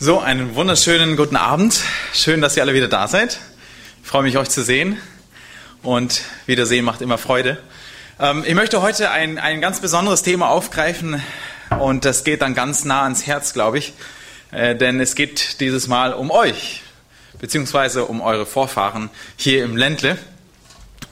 So, einen wunderschönen guten Abend. Schön, dass ihr alle wieder da seid. Ich freue mich, euch zu sehen. Und Wiedersehen macht immer Freude. Ähm, ich möchte heute ein, ein ganz besonderes Thema aufgreifen. Und das geht dann ganz nah ans Herz, glaube ich. Äh, denn es geht dieses Mal um euch. Beziehungsweise um eure Vorfahren hier im Ländle.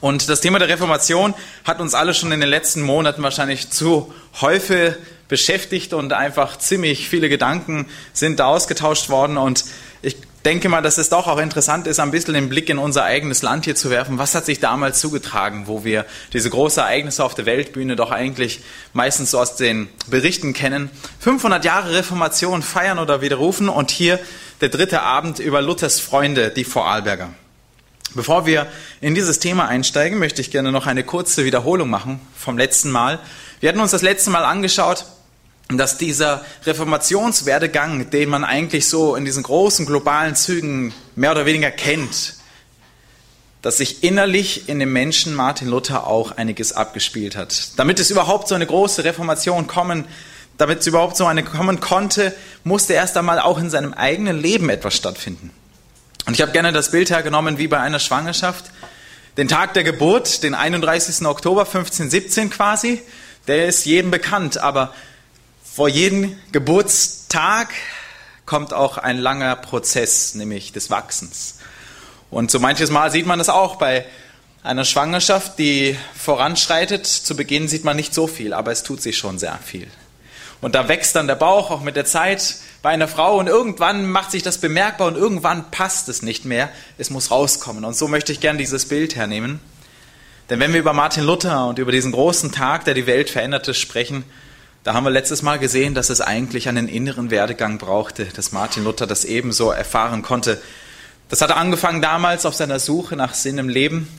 Und das Thema der Reformation hat uns alle schon in den letzten Monaten wahrscheinlich zu häufig beschäftigt und einfach ziemlich viele Gedanken sind da ausgetauscht worden. Und ich denke mal, dass es doch auch interessant ist, ein bisschen den Blick in unser eigenes Land hier zu werfen. Was hat sich damals zugetragen, wo wir diese großen Ereignisse auf der Weltbühne doch eigentlich meistens so aus den Berichten kennen? 500 Jahre Reformation feiern oder widerrufen und hier der dritte Abend über Luthers Freunde, die Vorarlberger. Bevor wir in dieses Thema einsteigen, möchte ich gerne noch eine kurze Wiederholung machen vom letzten Mal. Wir hatten uns das letzte Mal angeschaut, dass dieser Reformationswerdegang, den man eigentlich so in diesen großen globalen Zügen mehr oder weniger kennt, dass sich innerlich in dem Menschen Martin Luther auch einiges abgespielt hat. Damit es überhaupt so eine große Reformation kommen, damit es überhaupt so eine kommen konnte, musste erst einmal auch in seinem eigenen Leben etwas stattfinden. Und ich habe gerne das Bild hergenommen wie bei einer Schwangerschaft. Den Tag der Geburt, den 31. Oktober 1517 quasi, der ist jedem bekannt, aber vor jedem Geburtstag kommt auch ein langer Prozess, nämlich des Wachsens. Und so manches Mal sieht man es auch bei einer Schwangerschaft, die voranschreitet. Zu Beginn sieht man nicht so viel, aber es tut sich schon sehr viel. Und da wächst dann der Bauch auch mit der Zeit bei einer Frau und irgendwann macht sich das bemerkbar und irgendwann passt es nicht mehr. Es muss rauskommen. Und so möchte ich gern dieses Bild hernehmen. Denn wenn wir über Martin Luther und über diesen großen Tag, der die Welt veränderte, sprechen, da haben wir letztes Mal gesehen, dass es eigentlich einen inneren Werdegang brauchte, dass Martin Luther das ebenso erfahren konnte. Das hat angefangen damals auf seiner Suche nach Sinn im Leben,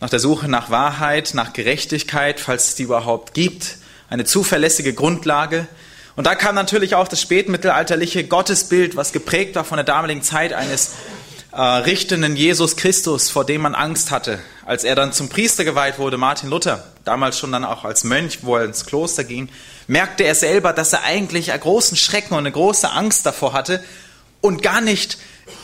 nach der Suche nach Wahrheit, nach Gerechtigkeit, falls es die überhaupt gibt, eine zuverlässige Grundlage. Und da kam natürlich auch das spätmittelalterliche Gottesbild, was geprägt war von der damaligen Zeit eines äh, richtenden Jesus Christus, vor dem man Angst hatte. Als er dann zum Priester geweiht wurde, Martin Luther, damals schon dann auch als Mönch, wo er ins Kloster ging, merkte er selber, dass er eigentlich einen großen Schrecken und eine große Angst davor hatte und gar nicht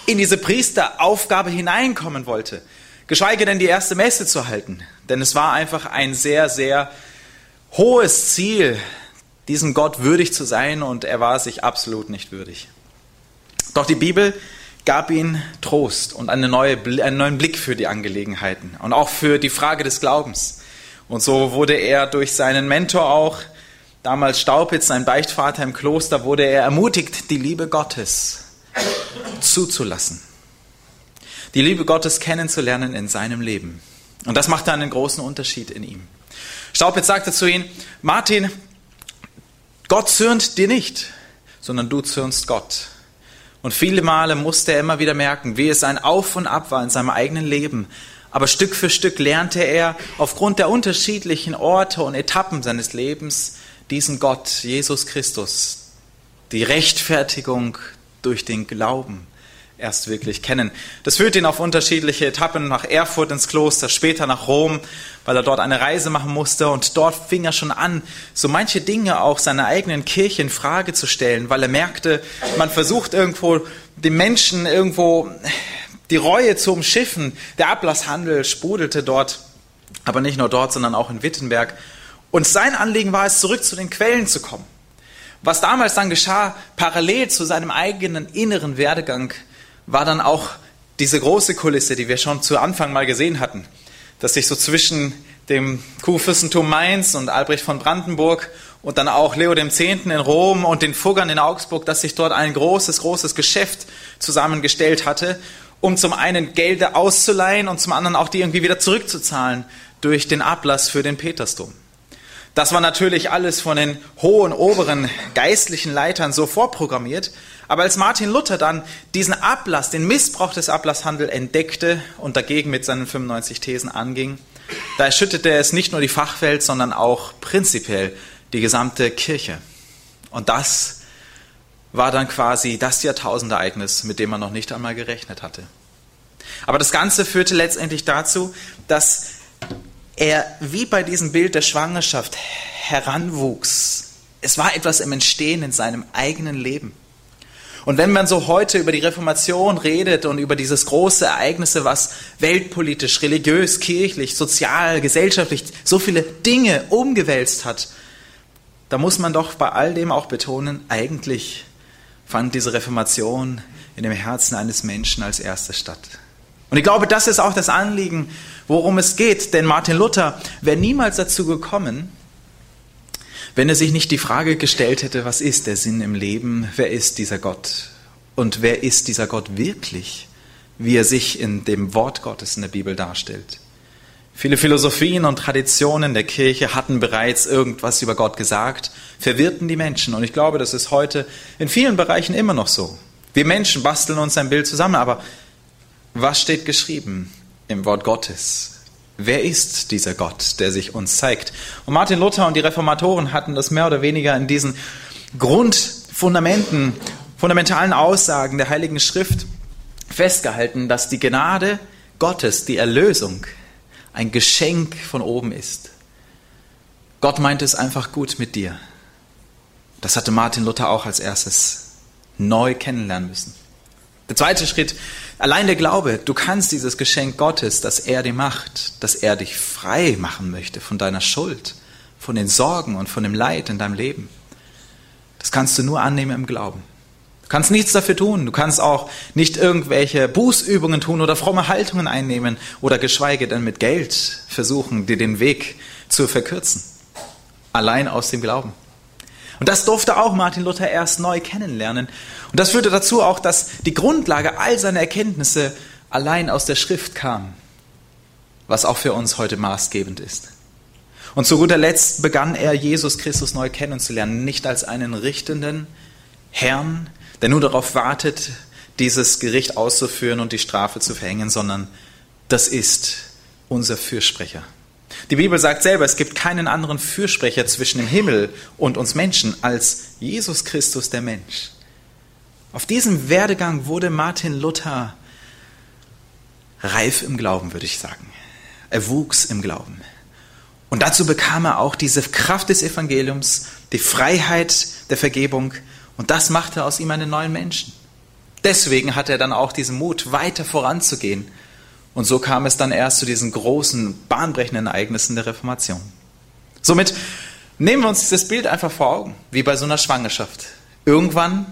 in diese Priesteraufgabe hineinkommen wollte. Geschweige denn die erste Messe zu halten. Denn es war einfach ein sehr, sehr hohes Ziel, diesem Gott würdig zu sein und er war sich absolut nicht würdig. Doch die Bibel gab ihm Trost und eine neue, einen neuen Blick für die Angelegenheiten und auch für die Frage des Glaubens. Und so wurde er durch seinen Mentor auch, damals Staupitz, sein Beichtvater im Kloster, wurde er ermutigt, die Liebe Gottes zuzulassen. Die Liebe Gottes kennenzulernen in seinem Leben. Und das machte einen großen Unterschied in ihm. Staupitz sagte zu ihm, Martin, Gott zürnt dir nicht, sondern du zürnst Gott. Und viele Male musste er immer wieder merken, wie es ein Auf und Ab war in seinem eigenen Leben. Aber Stück für Stück lernte er aufgrund der unterschiedlichen Orte und Etappen seines Lebens diesen Gott, Jesus Christus, die Rechtfertigung durch den Glauben erst wirklich kennen. Das führt ihn auf unterschiedliche Etappen nach Erfurt ins Kloster, später nach Rom, weil er dort eine Reise machen musste und dort fing er schon an, so manche Dinge auch seiner eigenen Kirche in Frage zu stellen, weil er merkte, man versucht irgendwo den Menschen irgendwo die Reue zu umschiffen. Der Ablasshandel sprudelte dort, aber nicht nur dort, sondern auch in Wittenberg. Und sein Anliegen war es, zurück zu den Quellen zu kommen. Was damals dann geschah, parallel zu seinem eigenen inneren Werdegang, war dann auch diese große Kulisse, die wir schon zu Anfang mal gesehen hatten, dass sich so zwischen dem Kurfürstentum Mainz und Albrecht von Brandenburg und dann auch Leo X. in Rom und den Fuggern in Augsburg, dass sich dort ein großes, großes Geschäft zusammengestellt hatte, um zum einen Gelder auszuleihen und zum anderen auch die irgendwie wieder zurückzuzahlen durch den Ablass für den Petersdom. Das war natürlich alles von den hohen, oberen geistlichen Leitern so vorprogrammiert, aber als Martin Luther dann diesen Ablass, den Missbrauch des Ablasshandels entdeckte und dagegen mit seinen 95 Thesen anging, da erschütterte es nicht nur die Fachwelt, sondern auch prinzipiell die gesamte Kirche. Und das war dann quasi das Jahrtausendereignis, mit dem man noch nicht einmal gerechnet hatte. Aber das Ganze führte letztendlich dazu, dass er wie bei diesem Bild der Schwangerschaft heranwuchs. Es war etwas im Entstehen in seinem eigenen Leben. Und wenn man so heute über die Reformation redet und über dieses große Ereignisse, was weltpolitisch, religiös, kirchlich, sozial, gesellschaftlich so viele Dinge umgewälzt hat, da muss man doch bei all dem auch betonen, eigentlich fand diese Reformation in dem Herzen eines Menschen als erste statt. Und ich glaube, das ist auch das Anliegen, worum es geht. Denn Martin Luther wäre niemals dazu gekommen, wenn er sich nicht die Frage gestellt hätte, was ist der Sinn im Leben? Wer ist dieser Gott? Und wer ist dieser Gott wirklich, wie er sich in dem Wort Gottes in der Bibel darstellt? Viele Philosophien und Traditionen der Kirche hatten bereits irgendwas über Gott gesagt, verwirrten die Menschen. Und ich glaube, das ist heute in vielen Bereichen immer noch so. Wir Menschen basteln uns ein Bild zusammen, aber was steht geschrieben im Wort Gottes? Wer ist dieser Gott, der sich uns zeigt? Und Martin Luther und die Reformatoren hatten das mehr oder weniger in diesen Grundfundamenten, fundamentalen Aussagen der Heiligen Schrift festgehalten, dass die Gnade Gottes, die Erlösung, ein Geschenk von oben ist. Gott meint es einfach gut mit dir. Das hatte Martin Luther auch als erstes neu kennenlernen müssen. Der zweite Schritt, allein der Glaube, du kannst dieses Geschenk Gottes, das er dir macht, dass er dich frei machen möchte von deiner Schuld, von den Sorgen und von dem Leid in deinem Leben. Das kannst du nur annehmen im Glauben. Du kannst nichts dafür tun. Du kannst auch nicht irgendwelche Bußübungen tun oder fromme Haltungen einnehmen oder geschweige denn mit Geld versuchen, dir den Weg zu verkürzen. Allein aus dem Glauben. Und das durfte auch Martin Luther erst neu kennenlernen. Und das führte dazu auch, dass die Grundlage all seiner Erkenntnisse allein aus der Schrift kam, was auch für uns heute maßgebend ist. Und zu guter Letzt begann er, Jesus Christus neu kennenzulernen, nicht als einen richtenden Herrn, der nur darauf wartet, dieses Gericht auszuführen und die Strafe zu verhängen, sondern das ist unser Fürsprecher. Die Bibel sagt selber, es gibt keinen anderen Fürsprecher zwischen dem Himmel und uns Menschen als Jesus Christus der Mensch. Auf diesem Werdegang wurde Martin Luther reif im Glauben, würde ich sagen. Er wuchs im Glauben. Und dazu bekam er auch diese Kraft des Evangeliums, die Freiheit der Vergebung. Und das machte aus ihm einen neuen Menschen. Deswegen hatte er dann auch diesen Mut, weiter voranzugehen und so kam es dann erst zu diesen großen, bahnbrechenden Ereignissen der Reformation. Somit nehmen wir uns dieses Bild einfach vor Augen, wie bei so einer Schwangerschaft. Irgendwann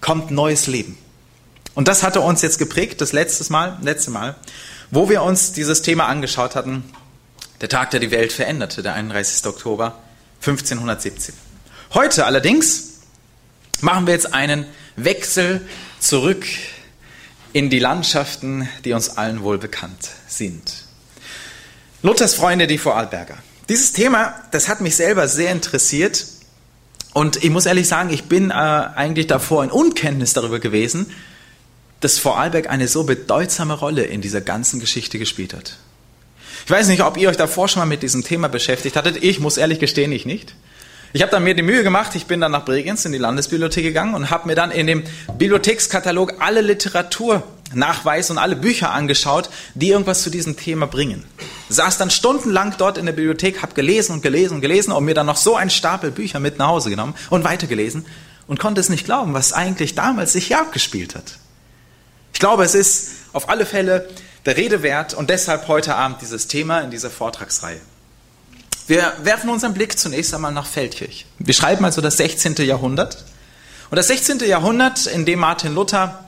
kommt neues Leben. Und das hatte uns jetzt geprägt, das letzte Mal, letzte Mal, wo wir uns dieses Thema angeschaut hatten, der Tag, der die Welt veränderte, der 31. Oktober 1517. Heute allerdings machen wir jetzt einen Wechsel zurück in die Landschaften, die uns allen wohl bekannt sind. Luthers Freunde, die Vorarlberger. Dieses Thema, das hat mich selber sehr interessiert und ich muss ehrlich sagen, ich bin äh, eigentlich davor in Unkenntnis darüber gewesen, dass Vorarlberg eine so bedeutsame Rolle in dieser ganzen Geschichte gespielt hat. Ich weiß nicht, ob ihr euch davor schon mal mit diesem Thema beschäftigt hattet. Ich muss ehrlich gestehen, ich nicht. Ich habe dann mir die Mühe gemacht, ich bin dann nach Bregenz in die Landesbibliothek gegangen und habe mir dann in dem Bibliothekskatalog alle Literaturnachweise und alle Bücher angeschaut, die irgendwas zu diesem Thema bringen. Saß dann stundenlang dort in der Bibliothek, habe gelesen und gelesen und gelesen und mir dann noch so einen Stapel Bücher mit nach Hause genommen und weitergelesen und konnte es nicht glauben, was eigentlich damals sich hier abgespielt hat. Ich glaube, es ist auf alle Fälle der Rede wert und deshalb heute Abend dieses Thema in dieser Vortragsreihe. Wir werfen unseren Blick zunächst einmal nach Feldkirch. Wir schreiben also das 16. Jahrhundert. Und das 16. Jahrhundert, in dem Martin Luther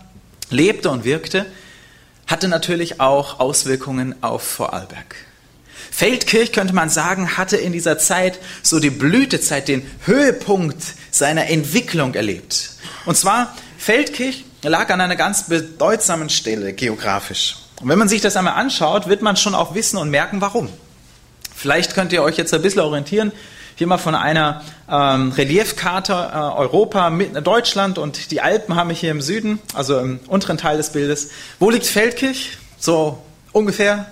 lebte und wirkte, hatte natürlich auch Auswirkungen auf Vorarlberg. Feldkirch, könnte man sagen, hatte in dieser Zeit so die Blütezeit, den Höhepunkt seiner Entwicklung erlebt. Und zwar, Feldkirch lag an einer ganz bedeutsamen Stelle geografisch. Und wenn man sich das einmal anschaut, wird man schon auch wissen und merken, warum. Vielleicht könnt ihr euch jetzt ein bisschen orientieren. Hier mal von einer ähm, Reliefkarte äh, Europa mit Deutschland und die Alpen haben wir hier im Süden, also im unteren Teil des Bildes. Wo liegt Feldkirch? So ungefähr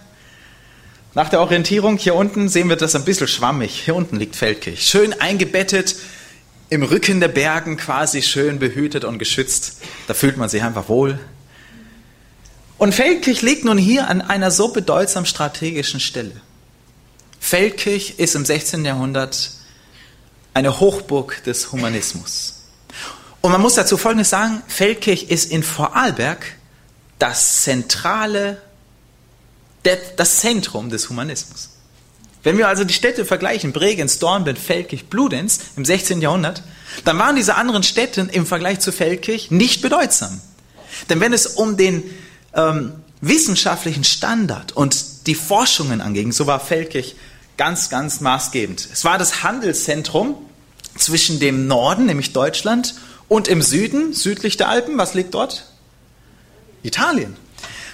nach der Orientierung. Hier unten sehen wir das ein bisschen schwammig. Hier unten liegt Feldkirch. Schön eingebettet im Rücken der Bergen, quasi schön behütet und geschützt. Da fühlt man sich einfach wohl. Und Feldkirch liegt nun hier an einer so bedeutsam strategischen Stelle. Feldkirch ist im 16. Jahrhundert eine Hochburg des Humanismus. Und man muss dazu Folgendes sagen, Feldkirch ist in Vorarlberg das zentrale, das Zentrum des Humanismus. Wenn wir also die Städte vergleichen, Bregenz, Dornbirn, Feldkirch, Bludenz im 16. Jahrhundert, dann waren diese anderen Städte im Vergleich zu Feldkirch nicht bedeutsam. Denn wenn es um den ähm, wissenschaftlichen Standard und die Forschungen anging, so war Feldkirch ganz, ganz maßgebend. Es war das Handelszentrum zwischen dem Norden, nämlich Deutschland, und im Süden, südlich der Alpen, was liegt dort? Italien.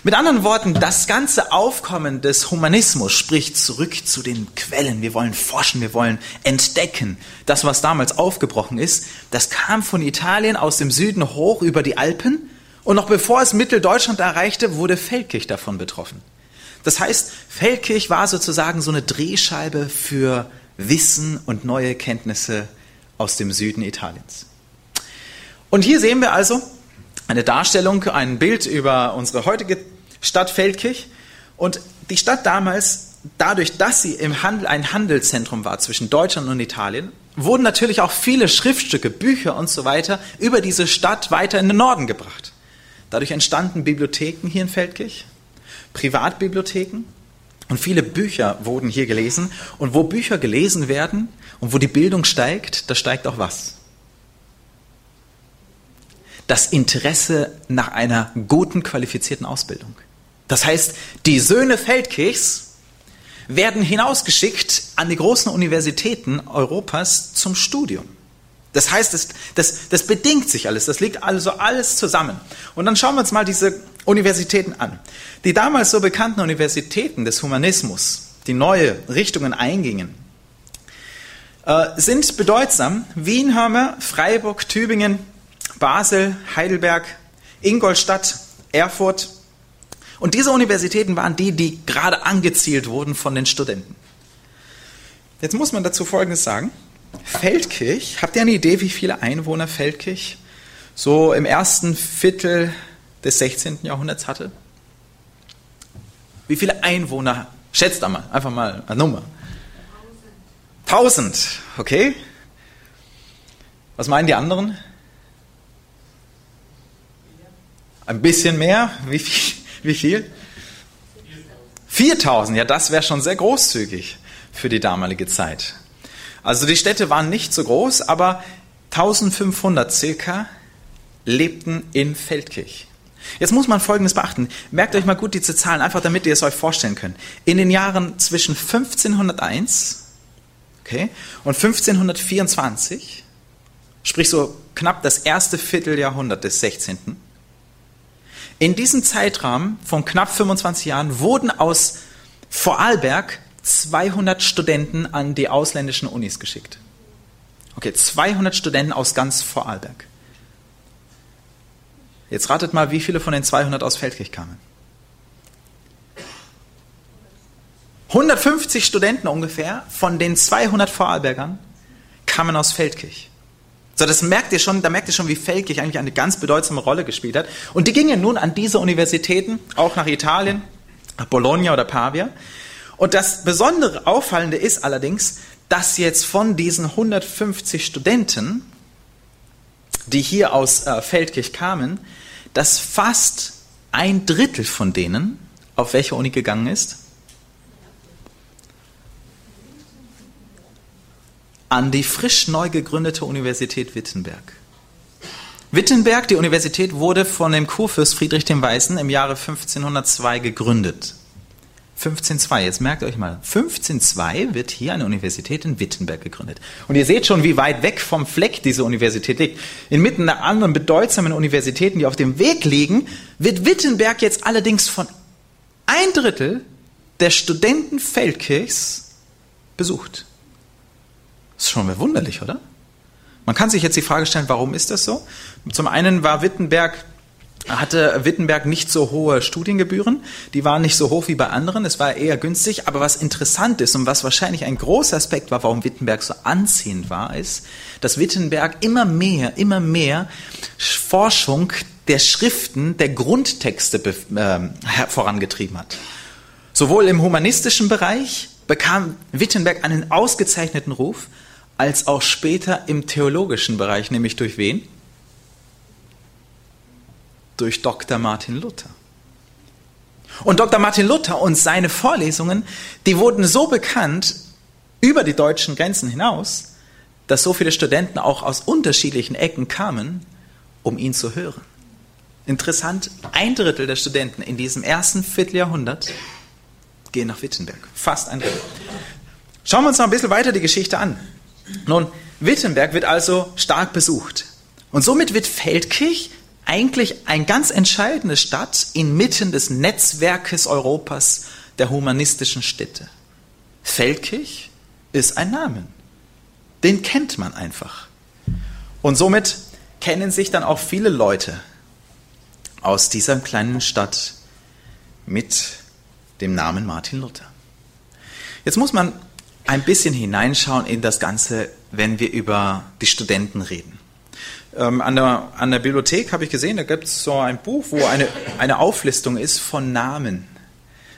Mit anderen Worten, das ganze Aufkommen des Humanismus spricht zurück zu den Quellen. Wir wollen forschen, wir wollen entdecken. Das, was damals aufgebrochen ist, das kam von Italien aus dem Süden hoch über die Alpen. Und noch bevor es Mitteldeutschland erreichte, wurde Feldkirch davon betroffen. Das heißt, Feldkirch war sozusagen so eine Drehscheibe für Wissen und neue Kenntnisse aus dem Süden Italiens. Und hier sehen wir also eine Darstellung, ein Bild über unsere heutige Stadt Feldkirch. Und die Stadt damals, dadurch, dass sie im Handel ein Handelszentrum war zwischen Deutschland und Italien, wurden natürlich auch viele Schriftstücke, Bücher und so weiter über diese Stadt weiter in den Norden gebracht. Dadurch entstanden Bibliotheken hier in Feldkirch, Privatbibliotheken und viele Bücher wurden hier gelesen. Und wo Bücher gelesen werden und wo die Bildung steigt, da steigt auch was? Das Interesse nach einer guten, qualifizierten Ausbildung. Das heißt, die Söhne Feldkirchs werden hinausgeschickt an die großen Universitäten Europas zum Studium. Das heißt, das, das, das bedingt sich alles, das liegt also alles zusammen. Und dann schauen wir uns mal diese Universitäten an. Die damals so bekannten Universitäten des Humanismus, die neue Richtungen eingingen, äh, sind bedeutsam. Wien haben wir, Freiburg, Tübingen, Basel, Heidelberg, Ingolstadt, Erfurt, und diese Universitäten waren die, die gerade angezielt wurden von den Studenten. Jetzt muss man dazu Folgendes sagen. Feldkirch, habt ihr eine Idee, wie viele Einwohner Feldkirch so im ersten Viertel des 16. Jahrhunderts hatte? Wie viele Einwohner? Schätzt einmal, einfach mal eine Nummer. Tausend, okay? Was meinen die anderen? Ein bisschen mehr? Wie viel? Wie viel? 4000, ja, das wäre schon sehr großzügig für die damalige Zeit. Also die Städte waren nicht so groß, aber 1500 circa lebten in Feldkirch. Jetzt muss man Folgendes beachten. Merkt euch mal gut diese Zahlen, einfach damit ihr es euch vorstellen könnt. In den Jahren zwischen 1501 okay, und 1524, sprich so knapp das erste Vierteljahrhundert des 16., in diesem Zeitrahmen von knapp 25 Jahren wurden aus Vorarlberg 200 Studenten an die ausländischen Unis geschickt. Okay, 200 Studenten aus ganz Vorarlberg. Jetzt ratet mal, wie viele von den 200 aus Feldkirch kamen. 150 Studenten ungefähr von den 200 Vorarlbergern kamen aus Feldkirch. So, das merkt ihr schon, da merkt ihr schon, wie Feldkirch eigentlich eine ganz bedeutsame Rolle gespielt hat. Und die gingen nun an diese Universitäten, auch nach Italien, nach Bologna oder Pavia. Und das besondere Auffallende ist allerdings, dass jetzt von diesen 150 Studenten, die hier aus äh, Feldkirch kamen, dass fast ein Drittel von denen auf welche Uni gegangen ist? an die frisch neu gegründete Universität Wittenberg. Wittenberg, die Universität, wurde von dem Kurfürst Friedrich dem Weißen im Jahre 1502 gegründet. 1502, jetzt merkt euch mal, 1502 wird hier eine Universität in Wittenberg gegründet. Und ihr seht schon, wie weit weg vom Fleck diese Universität liegt. Inmitten der anderen bedeutsamen Universitäten, die auf dem Weg liegen, wird Wittenberg jetzt allerdings von ein Drittel der Studenten Feldkirchs besucht. Das ist schon verwunderlich, oder? Man kann sich jetzt die Frage stellen, warum ist das so? Zum einen war Wittenberg hatte Wittenberg nicht so hohe Studiengebühren, die waren nicht so hoch wie bei anderen, es war eher günstig, aber was interessant ist und was wahrscheinlich ein großer Aspekt war, warum Wittenberg so anziehend war, ist, dass Wittenberg immer mehr, immer mehr Forschung der Schriften, der Grundtexte äh, vorangetrieben hat. Sowohl im humanistischen Bereich bekam Wittenberg einen ausgezeichneten Ruf, als auch später im theologischen Bereich, nämlich durch wen? Durch Dr. Martin Luther. Und Dr. Martin Luther und seine Vorlesungen, die wurden so bekannt über die deutschen Grenzen hinaus, dass so viele Studenten auch aus unterschiedlichen Ecken kamen, um ihn zu hören. Interessant, ein Drittel der Studenten in diesem ersten Vierteljahrhundert gehen nach Wittenberg. Fast ein Drittel. Schauen wir uns noch ein bisschen weiter die Geschichte an. Nun, Wittenberg wird also stark besucht. Und somit wird Feldkirch eigentlich eine ganz entscheidende Stadt inmitten des Netzwerkes Europas der humanistischen Städte. Feldkirch ist ein Name. Den kennt man einfach. Und somit kennen sich dann auch viele Leute aus dieser kleinen Stadt mit dem Namen Martin Luther. Jetzt muss man ein bisschen hineinschauen in das Ganze, wenn wir über die Studenten reden. Ähm, an, der, an der Bibliothek habe ich gesehen, da gibt es so ein Buch, wo eine, eine Auflistung ist von Namen.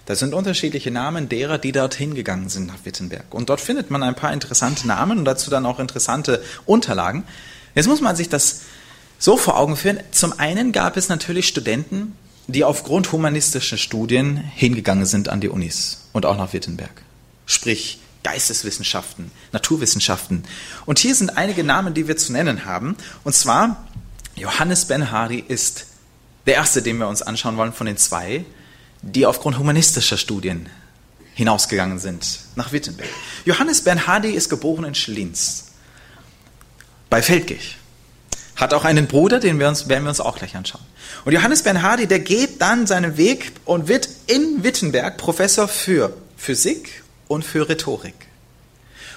Da sind unterschiedliche Namen derer, die dorthin gegangen sind nach Wittenberg. Und dort findet man ein paar interessante Namen und dazu dann auch interessante Unterlagen. Jetzt muss man sich das so vor Augen führen. Zum einen gab es natürlich Studenten, die aufgrund humanistischer Studien hingegangen sind an die Unis und auch nach Wittenberg. Sprich, Geisteswissenschaften, Naturwissenschaften. Und hier sind einige Namen, die wir zu nennen haben. Und zwar, Johannes Ben Hardy ist der erste, den wir uns anschauen wollen von den zwei, die aufgrund humanistischer Studien hinausgegangen sind nach Wittenberg. Johannes Ben Hardy ist geboren in Schlins bei Feldkirch. Hat auch einen Bruder, den wir uns, werden wir uns auch gleich anschauen. Und Johannes Ben Hardy, der geht dann seinen Weg und wird in Wittenberg Professor für Physik und für Rhetorik.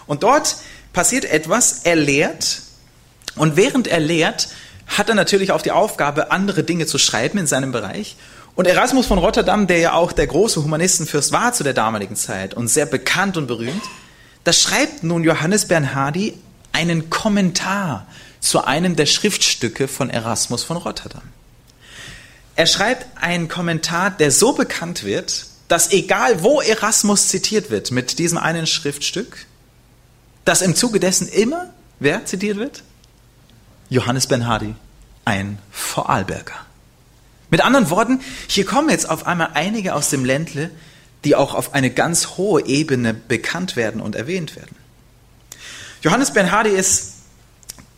Und dort passiert etwas, er lehrt und während er lehrt, hat er natürlich auch die Aufgabe, andere Dinge zu schreiben in seinem Bereich. Und Erasmus von Rotterdam, der ja auch der große Humanistenfürst war zu der damaligen Zeit und sehr bekannt und berühmt, da schreibt nun Johannes Bernhardi einen Kommentar zu einem der Schriftstücke von Erasmus von Rotterdam. Er schreibt einen Kommentar, der so bekannt wird, dass egal wo Erasmus zitiert wird mit diesem einen Schriftstück, dass im Zuge dessen immer, wer zitiert wird? Johannes Benhardi, ein Vorarlberger. Mit anderen Worten, hier kommen jetzt auf einmal einige aus dem Ländle, die auch auf eine ganz hohe Ebene bekannt werden und erwähnt werden. Johannes Benhardi ist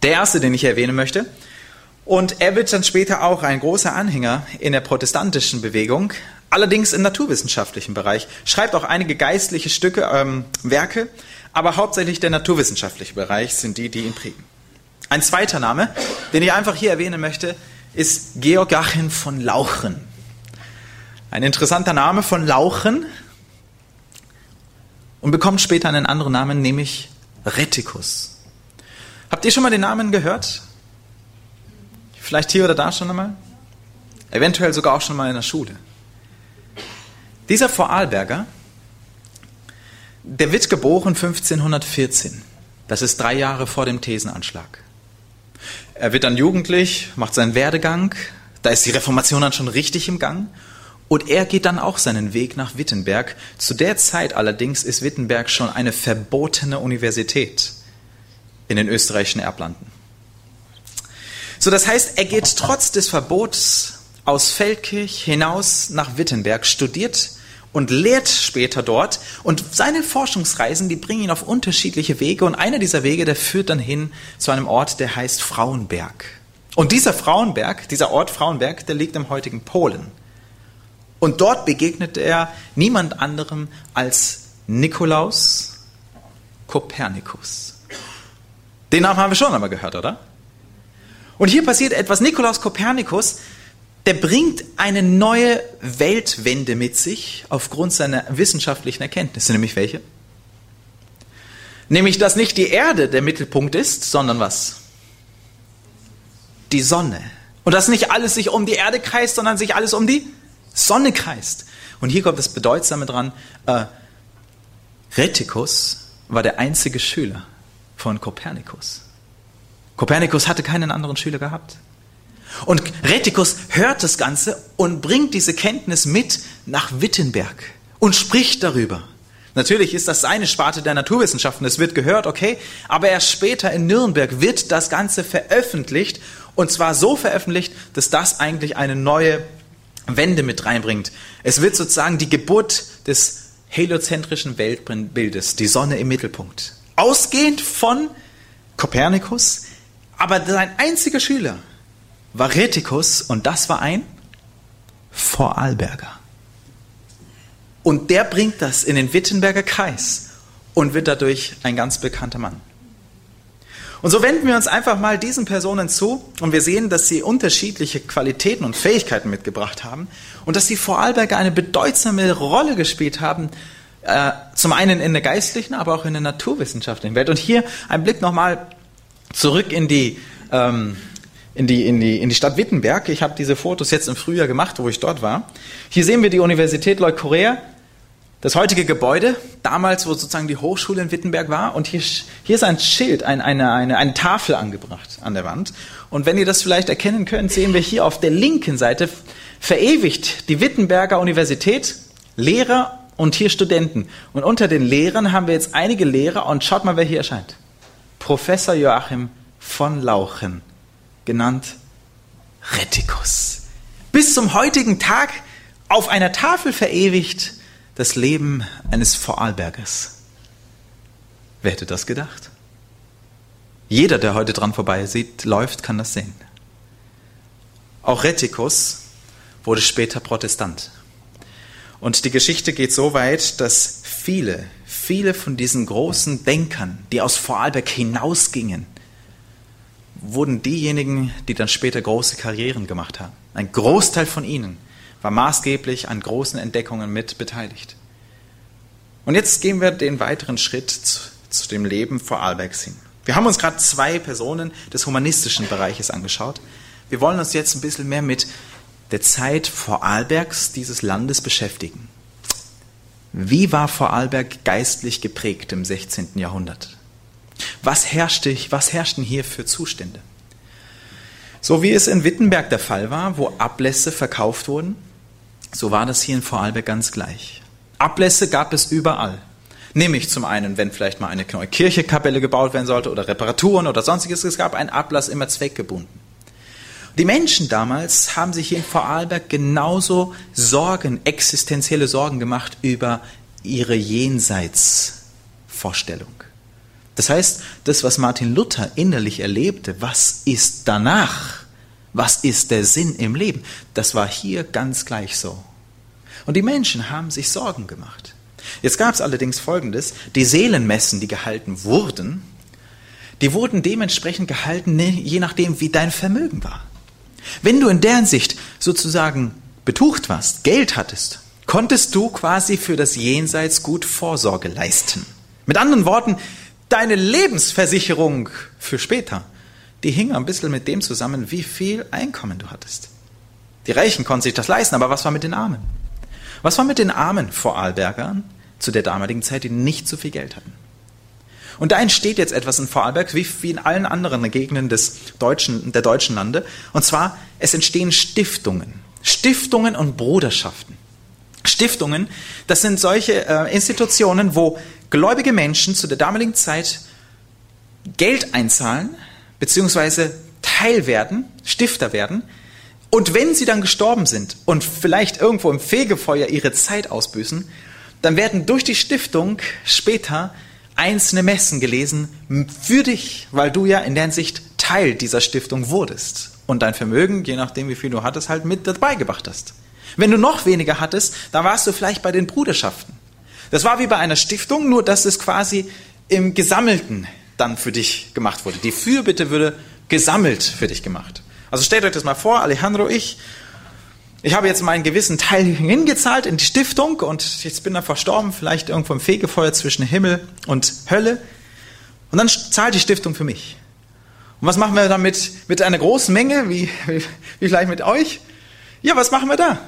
der erste, den ich erwähnen möchte. Und er wird dann später auch ein großer Anhänger in der protestantischen Bewegung, allerdings im naturwissenschaftlichen Bereich, schreibt auch einige geistliche Stücke, ähm, Werke, aber hauptsächlich der naturwissenschaftliche Bereich sind die, die ihn prägen. Ein zweiter Name, den ich einfach hier erwähnen möchte, ist Georg Achim von Lauchen. Ein interessanter Name von Lauchen und bekommt später einen anderen Namen, nämlich Retikus. Habt ihr schon mal den Namen gehört? Vielleicht hier oder da schon einmal? Eventuell sogar auch schon mal in der Schule. Dieser Vorarlberger, der wird geboren 1514. Das ist drei Jahre vor dem Thesenanschlag. Er wird dann jugendlich, macht seinen Werdegang. Da ist die Reformation dann schon richtig im Gang. Und er geht dann auch seinen Weg nach Wittenberg. Zu der Zeit allerdings ist Wittenberg schon eine verbotene Universität in den österreichischen Erblanden. So, das heißt, er geht trotz des Verbots aus Feldkirch hinaus nach Wittenberg, studiert und lehrt später dort. Und seine Forschungsreisen, die bringen ihn auf unterschiedliche Wege. Und einer dieser Wege, der führt dann hin zu einem Ort, der heißt Frauenberg. Und dieser Frauenberg, dieser Ort Frauenberg, der liegt im heutigen Polen. Und dort begegnet er niemand anderem als Nikolaus Kopernikus. Den Namen haben wir schon einmal gehört, oder? Und hier passiert etwas. Nikolaus Kopernikus, der bringt eine neue Weltwende mit sich aufgrund seiner wissenschaftlichen Erkenntnisse. Nämlich welche? Nämlich, dass nicht die Erde der Mittelpunkt ist, sondern was? Die Sonne. Und dass nicht alles sich um die Erde kreist, sondern sich alles um die Sonne kreist. Und hier kommt das Bedeutsame dran. Äh, Retikus war der einzige Schüler von Kopernikus. Kopernikus hatte keinen anderen Schüler gehabt. Und Retikus hört das Ganze und bringt diese Kenntnis mit nach Wittenberg und spricht darüber. Natürlich ist das seine Sparte der Naturwissenschaften, es wird gehört, okay, aber erst später in Nürnberg wird das Ganze veröffentlicht Und zwar so veröffentlicht, dass das eigentlich eine neue Wende mit reinbringt. Es wird sozusagen die Geburt des heliozentrischen Weltbildes, die Sonne im Mittelpunkt. Ausgehend von Kopernikus, aber sein einziger Schüler war Retikus und das war ein Vorarlberger. Und der bringt das in den Wittenberger Kreis und wird dadurch ein ganz bekannter Mann. Und so wenden wir uns einfach mal diesen Personen zu und wir sehen, dass sie unterschiedliche Qualitäten und Fähigkeiten mitgebracht haben und dass die Vorarlberger eine bedeutsame Rolle gespielt haben, äh, zum einen in der geistlichen, aber auch in der naturwissenschaftlichen Welt. Und hier ein Blick nochmal zurück in die, ähm, in, die, in, die, in die Stadt Wittenberg. Ich habe diese Fotos jetzt im Frühjahr gemacht, wo ich dort war. Hier sehen wir die Universität Leukorea das heutige Gebäude, damals, wo sozusagen die Hochschule in Wittenberg war, und hier, hier ist ein Schild, ein, eine, eine, eine Tafel angebracht an der Wand. Und wenn ihr das vielleicht erkennen könnt, sehen wir hier auf der linken Seite verewigt die Wittenberger Universität, Lehrer und hier Studenten. Und unter den Lehrern haben wir jetzt einige Lehrer und schaut mal, wer hier erscheint. Professor Joachim von Lauchen, genannt Retikus. Bis zum heutigen Tag auf einer Tafel verewigt das Leben eines Vorarlbergers. Wer hätte das gedacht? Jeder, der heute dran vorbei sieht, läuft, kann das sehen. Auch Retikus wurde später Protestant. Und die Geschichte geht so weit, dass viele, viele von diesen großen Denkern, die aus Vorarlberg hinausgingen, wurden diejenigen, die dann später große Karrieren gemacht haben. Ein Großteil von ihnen war maßgeblich an großen Entdeckungen mit beteiligt. Und jetzt gehen wir den weiteren Schritt zu, zu dem Leben Vorarlbergs hin. Wir haben uns gerade zwei Personen des humanistischen Bereiches angeschaut. Wir wollen uns jetzt ein bisschen mehr mit der Zeit Vorarlbergs, dieses Landes, beschäftigen. Wie war Vorarlberg geistlich geprägt im 16. Jahrhundert? Was, herrschte, was herrschten hier für Zustände? So wie es in Wittenberg der Fall war, wo Ablässe verkauft wurden, so war das hier in Vorarlberg ganz gleich. Ablässe gab es überall. Nämlich zum einen, wenn vielleicht mal eine neue Kirchekapelle gebaut werden sollte oder Reparaturen oder sonstiges, es gab einen Ablass immer zweckgebunden. Die Menschen damals haben sich hier in Vorarlberg genauso Sorgen, existenzielle Sorgen gemacht über ihre Jenseitsvorstellung. Das heißt, das, was Martin Luther innerlich erlebte, was ist danach? Was ist der Sinn im Leben? Das war hier ganz gleich so. Und die Menschen haben sich Sorgen gemacht. Jetzt gab es allerdings Folgendes, die Seelenmessen, die gehalten wurden, die wurden dementsprechend gehalten, ne, je nachdem, wie dein Vermögen war. Wenn du in deren Sicht sozusagen betucht warst, Geld hattest, konntest du quasi für das Jenseits gut Vorsorge leisten. Mit anderen Worten, deine Lebensversicherung für später die hing ein bisschen mit dem zusammen, wie viel Einkommen du hattest. Die Reichen konnten sich das leisten, aber was war mit den Armen? Was war mit den armen Vorarlbergern zu der damaligen Zeit, die nicht so viel Geld hatten? Und da entsteht jetzt etwas in Vorarlberg, wie, wie in allen anderen Gegenden des deutschen, der deutschen Lande. Und zwar, es entstehen Stiftungen. Stiftungen und Bruderschaften. Stiftungen, das sind solche äh, Institutionen, wo gläubige Menschen zu der damaligen Zeit Geld einzahlen, beziehungsweise Teil werden, Stifter werden. Und wenn sie dann gestorben sind und vielleicht irgendwo im Fegefeuer ihre Zeit ausbüßen, dann werden durch die Stiftung später einzelne Messen gelesen für dich, weil du ja in der Hinsicht Teil dieser Stiftung wurdest und dein Vermögen, je nachdem wie viel du hattest, halt mit dabei gebracht hast. Wenn du noch weniger hattest, dann warst du vielleicht bei den Bruderschaften. Das war wie bei einer Stiftung, nur dass es quasi im Gesammelten dann für dich gemacht wurde. Die Fürbitte würde gesammelt für dich gemacht. Also stellt euch das mal vor, Alejandro, ich, ich habe jetzt meinen gewissen Teil hingezahlt in die Stiftung und jetzt bin ich verstorben, vielleicht irgendwo im Fegefeuer zwischen Himmel und Hölle. Und dann zahlt die Stiftung für mich. Und was machen wir damit mit einer großen Menge, wie, wie, wie vielleicht mit euch? Ja, was machen wir da?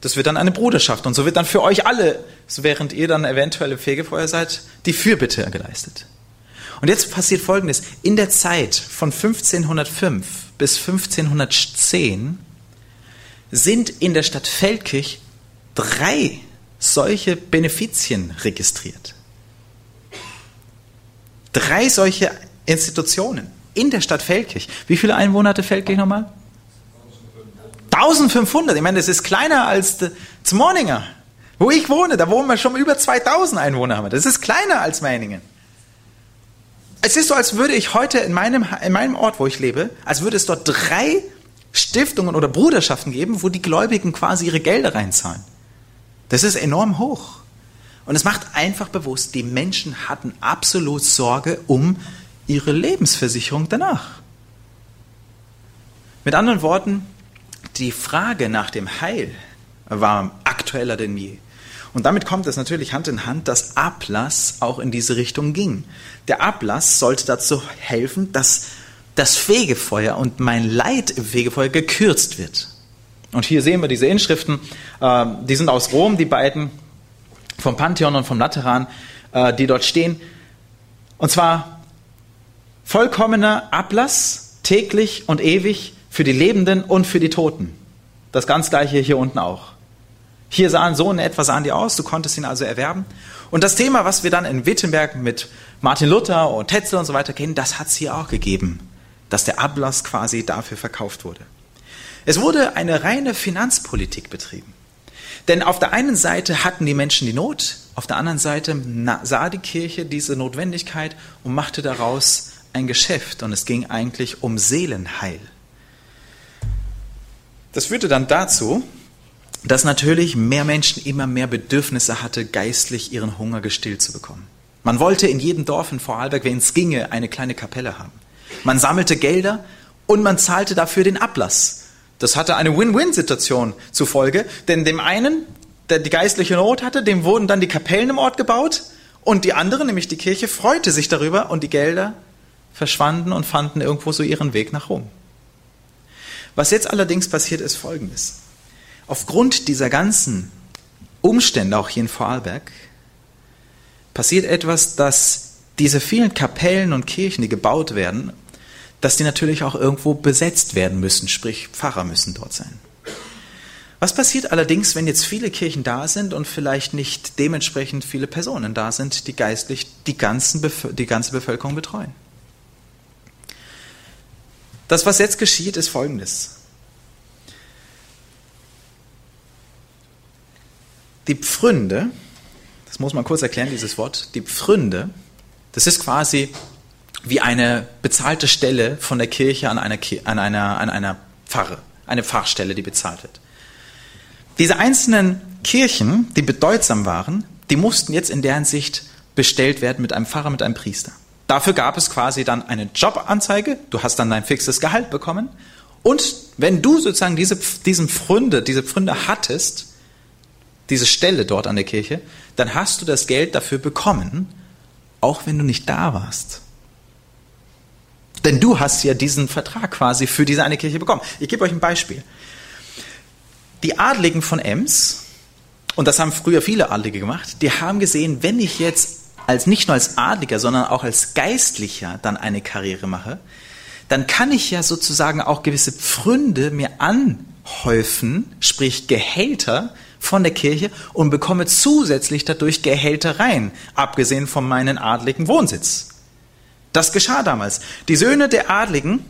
Das wird dann eine Bruderschaft und so wird dann für euch alle, während ihr dann eventuell im Fegefeuer seid, die Fürbitte geleistet. Und jetzt passiert Folgendes. In der Zeit von 1505 bis 1510 sind in der Stadt Feldkirch drei solche Benefizien registriert. Drei solche Institutionen. in der Stadt Feldkirch. Wie viele Einwohner hatte Feldkirch nochmal? 1500. Ich meine, das ist kleiner als Zmorninger, wo ich wohne. Da wohnen wir schon über 2000 Einwohner. Das ist kleiner als Meiningen. Es ist so, als würde ich heute in meinem, in meinem Ort, wo ich lebe, als würde es dort drei Stiftungen oder Bruderschaften geben, wo die Gläubigen quasi ihre Gelder reinzahlen. Das ist enorm hoch. Und es macht einfach bewusst, die Menschen hatten absolut Sorge um ihre Lebensversicherung danach. Mit anderen Worten, die Frage nach dem Heil war aktueller denn je. Und damit kommt es natürlich Hand in Hand, dass Ablass auch in diese Richtung ging. Der Ablass sollte dazu helfen, dass das Fegefeuer und mein Leid im Fegefeuer gekürzt wird. Und hier sehen wir diese Inschriften, äh, die sind aus Rom, die beiden vom Pantheon und vom Lateran, äh, die dort stehen. Und zwar vollkommener Ablass, täglich und ewig für die Lebenden und für die Toten. Das ganz gleiche hier unten auch. Hier sahen so in etwa sahen die aus, du konntest ihn also erwerben. Und das Thema, was wir dann in Wittenberg mit Martin Luther und Tetzel und so weiter kennen, das hat es hier auch gegeben, dass der Ablass quasi dafür verkauft wurde. Es wurde eine reine Finanzpolitik betrieben. Denn auf der einen Seite hatten die Menschen die Not, auf der anderen Seite sah die Kirche diese Notwendigkeit und machte daraus ein Geschäft. Und es ging eigentlich um Seelenheil. Das führte dann dazu, dass natürlich mehr Menschen immer mehr Bedürfnisse hatte, geistlich ihren Hunger gestillt zu bekommen. Man wollte in jedem Dorf in Vorarlberg, wenn es ginge, eine kleine Kapelle haben. Man sammelte Gelder und man zahlte dafür den Ablass. Das hatte eine Win-Win-Situation zur Folge, denn dem einen, der die geistliche Not hatte, dem wurden dann die Kapellen im Ort gebaut und die andere, nämlich die Kirche, freute sich darüber und die Gelder verschwanden und fanden irgendwo so ihren Weg nach Rom. Was jetzt allerdings passiert, ist Folgendes. Aufgrund dieser ganzen Umstände, auch hier in Vorarlberg, passiert etwas, dass diese vielen Kapellen und Kirchen, die gebaut werden, dass die natürlich auch irgendwo besetzt werden müssen, sprich Pfarrer müssen dort sein. Was passiert allerdings, wenn jetzt viele Kirchen da sind und vielleicht nicht dementsprechend viele Personen da sind, die geistlich die, ganzen die ganze Bevölkerung betreuen? Das, was jetzt geschieht, ist Folgendes. Die Pfründe, das muss man kurz erklären, dieses Wort, die Pfründe, das ist quasi wie eine bezahlte Stelle von der Kirche an einer, an einer, an einer Pfarre, eine Pfarrstelle, die bezahlt wird. Diese einzelnen Kirchen, die bedeutsam waren, die mussten jetzt in deren Sicht bestellt werden mit einem Pfarrer, mit einem Priester. Dafür gab es quasi dann eine Jobanzeige, du hast dann dein fixes Gehalt bekommen und wenn du sozusagen diese, diesen Pfründe, diese Pfründe hattest, diese Stelle dort an der Kirche, dann hast du das Geld dafür bekommen, auch wenn du nicht da warst. Denn du hast ja diesen Vertrag quasi für diese eine Kirche bekommen. Ich gebe euch ein Beispiel. Die Adligen von Ems, und das haben früher viele Adlige gemacht, die haben gesehen, wenn ich jetzt als nicht nur als Adliger, sondern auch als Geistlicher dann eine Karriere mache, dann kann ich ja sozusagen auch gewisse Pfründe mir anhäufen, sprich Gehälter von der Kirche und bekomme zusätzlich dadurch Gehälter rein, abgesehen von meinem adligen Wohnsitz. Das geschah damals. Die Söhne der Adligen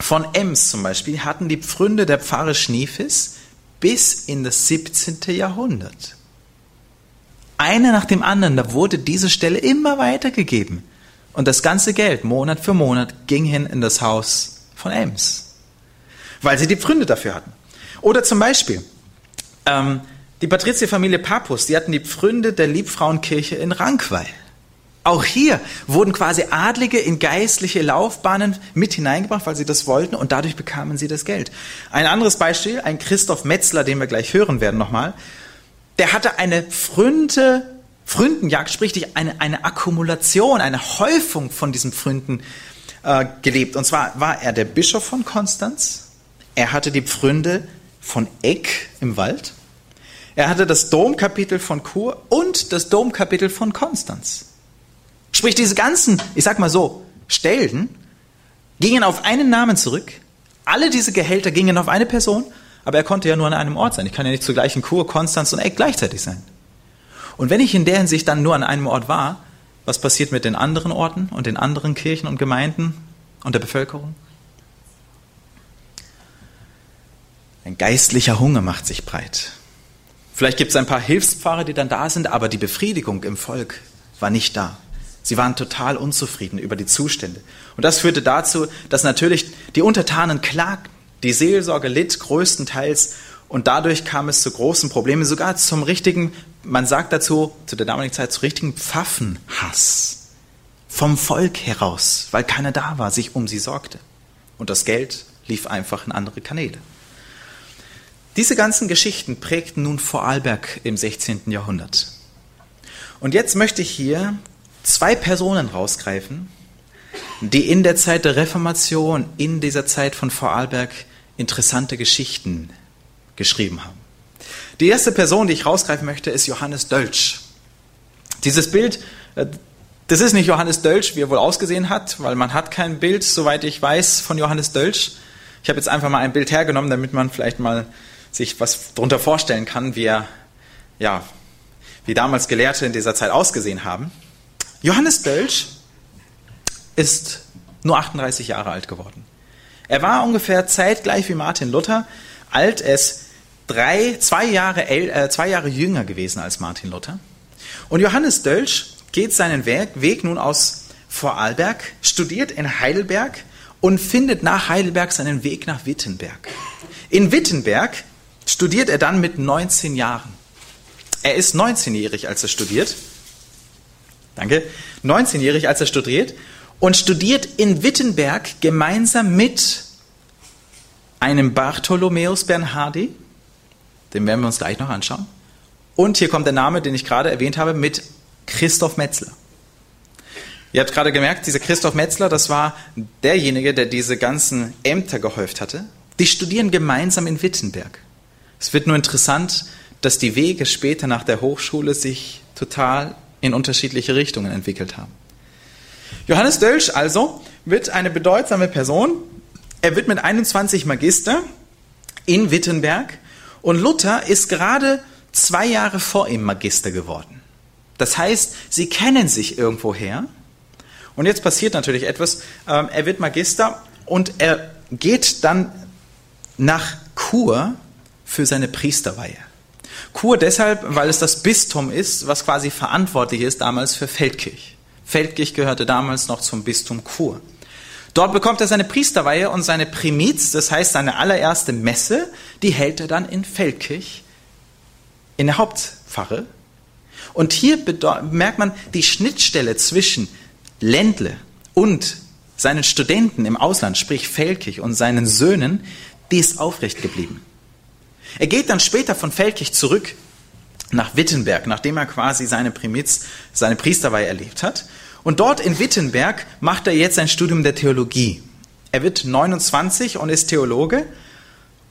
von Ems zum Beispiel hatten die Pfründe der Pfarre Schniefis bis in das 17. Jahrhundert. Einer nach dem anderen, da wurde diese Stelle immer weitergegeben. Und das ganze Geld, Monat für Monat, ging hin in das Haus von Ems. Weil sie die Pfründe dafür hatten. Oder zum Beispiel, ähm, die Patrizierfamilie Papus, die hatten die Pfründe der Liebfrauenkirche in Rankweil. Auch hier wurden quasi Adlige in geistliche Laufbahnen mit hineingebracht, weil sie das wollten und dadurch bekamen sie das Geld. Ein anderes Beispiel, ein Christoph Metzler, den wir gleich hören werden nochmal, der hatte eine Pfründe, Pfründenjagd, sprich eine, eine Akkumulation, eine Häufung von diesen Pfründen äh, gelebt. Und zwar war er der Bischof von Konstanz, er hatte die Pfründe von Eck im Wald, er hatte das Domkapitel von Chur und das Domkapitel von Konstanz. Sprich, diese ganzen, ich sag mal so, Stellen gingen auf einen Namen zurück. Alle diese Gehälter gingen auf eine Person, aber er konnte ja nur an einem Ort sein. Ich kann ja nicht zur gleichen Kur, Konstanz und Eck gleichzeitig sein. Und wenn ich in der Hinsicht dann nur an einem Ort war, was passiert mit den anderen Orten und den anderen Kirchen und Gemeinden unter Bevölkerung? Ein geistlicher Hunger macht sich breit. Vielleicht gibt es ein paar Hilfspfarrer, die dann da sind, aber die Befriedigung im Volk war nicht da. Sie waren total unzufrieden über die Zustände. Und das führte dazu, dass natürlich die Untertanen klagten. Die Seelsorge litt größtenteils und dadurch kam es zu großen Problemen, sogar zum richtigen, man sagt dazu, zu der damaligen Zeit, zu richtigen Pfaffenhass. Vom Volk heraus, weil keiner da war, sich um sie sorgte. Und das Geld lief einfach in andere Kanäle. Diese ganzen Geschichten prägten nun Vorarlberg im 16. Jahrhundert. Und jetzt möchte ich hier zwei Personen rausgreifen, die in der Zeit der Reformation, in dieser Zeit von Vorarlberg interessante Geschichten geschrieben haben. Die erste Person, die ich rausgreifen möchte, ist Johannes Dölsch. Dieses Bild, äh, das ist nicht Johannes Dölsch, wie er wohl ausgesehen hat, weil man hat kein Bild, soweit ich weiß, von Johannes Dölsch. Ich habe jetzt einfach mal ein Bild hergenommen, damit man vielleicht mal sich was darunter vorstellen kann, wie er, ja, wie damals Gelehrte in dieser Zeit ausgesehen haben. Johannes Dölsch ist nur 38 Jahre alt geworden. Er war ungefähr zeitgleich wie Martin Luther alt, ist drei, zwei, Jahre, äh, zwei Jahre jünger gewesen als Martin Luther. Und Johannes Dölsch geht seinen Weg, Weg nun aus Vorarlberg, studiert in Heidelberg und findet nach Heidelberg seinen Weg nach Wittenberg. In Wittenberg studiert er dann mit 19 Jahren. Er ist 19-jährig, als er studiert. Danke. 19-jährig, als er studiert und studiert in Wittenberg gemeinsam mit einem Bartholomäus Bernhardi. Den werden wir uns gleich noch anschauen. Und hier kommt der Name, den ich gerade erwähnt habe, mit Christoph Metzler. Ihr habt gerade gemerkt, dieser Christoph Metzler, das war derjenige, der diese ganzen Ämter gehäuft hatte. Die studieren gemeinsam in Wittenberg. Es wird nur interessant, dass die Wege später nach der Hochschule sich total in unterschiedliche Richtungen entwickelt haben. Johannes Dölsch also wird eine bedeutsame Person. Er wird mit 21 Magister in Wittenberg und Luther ist gerade zwei Jahre vor ihm Magister geworden. Das heißt, sie kennen sich irgendwoher. Und jetzt passiert natürlich etwas. Ähm, er wird Magister und er geht dann nach Chur für seine Priesterweihe. Chur deshalb, weil es das Bistum ist, was quasi verantwortlich ist damals für Feldkirch. Feldkirch gehörte damals noch zum Bistum Chur. Dort bekommt er seine Priesterweihe und seine Primiz, das heißt seine allererste Messe, die hält er dann in Feldkirch in der Hauptpfarre. Und hier merkt man die Schnittstelle zwischen Ländle und seinen Studenten im Ausland, sprich Feldkirch und seinen Söhnen, die ist aufrecht geblieben. Er geht dann später von Feldkirch zurück nach Wittenberg, nachdem er quasi seine Primiz, seine Priesterweihe erlebt hat. Und dort in Wittenberg macht er jetzt ein Studium der Theologie. Er wird 29 und ist Theologe.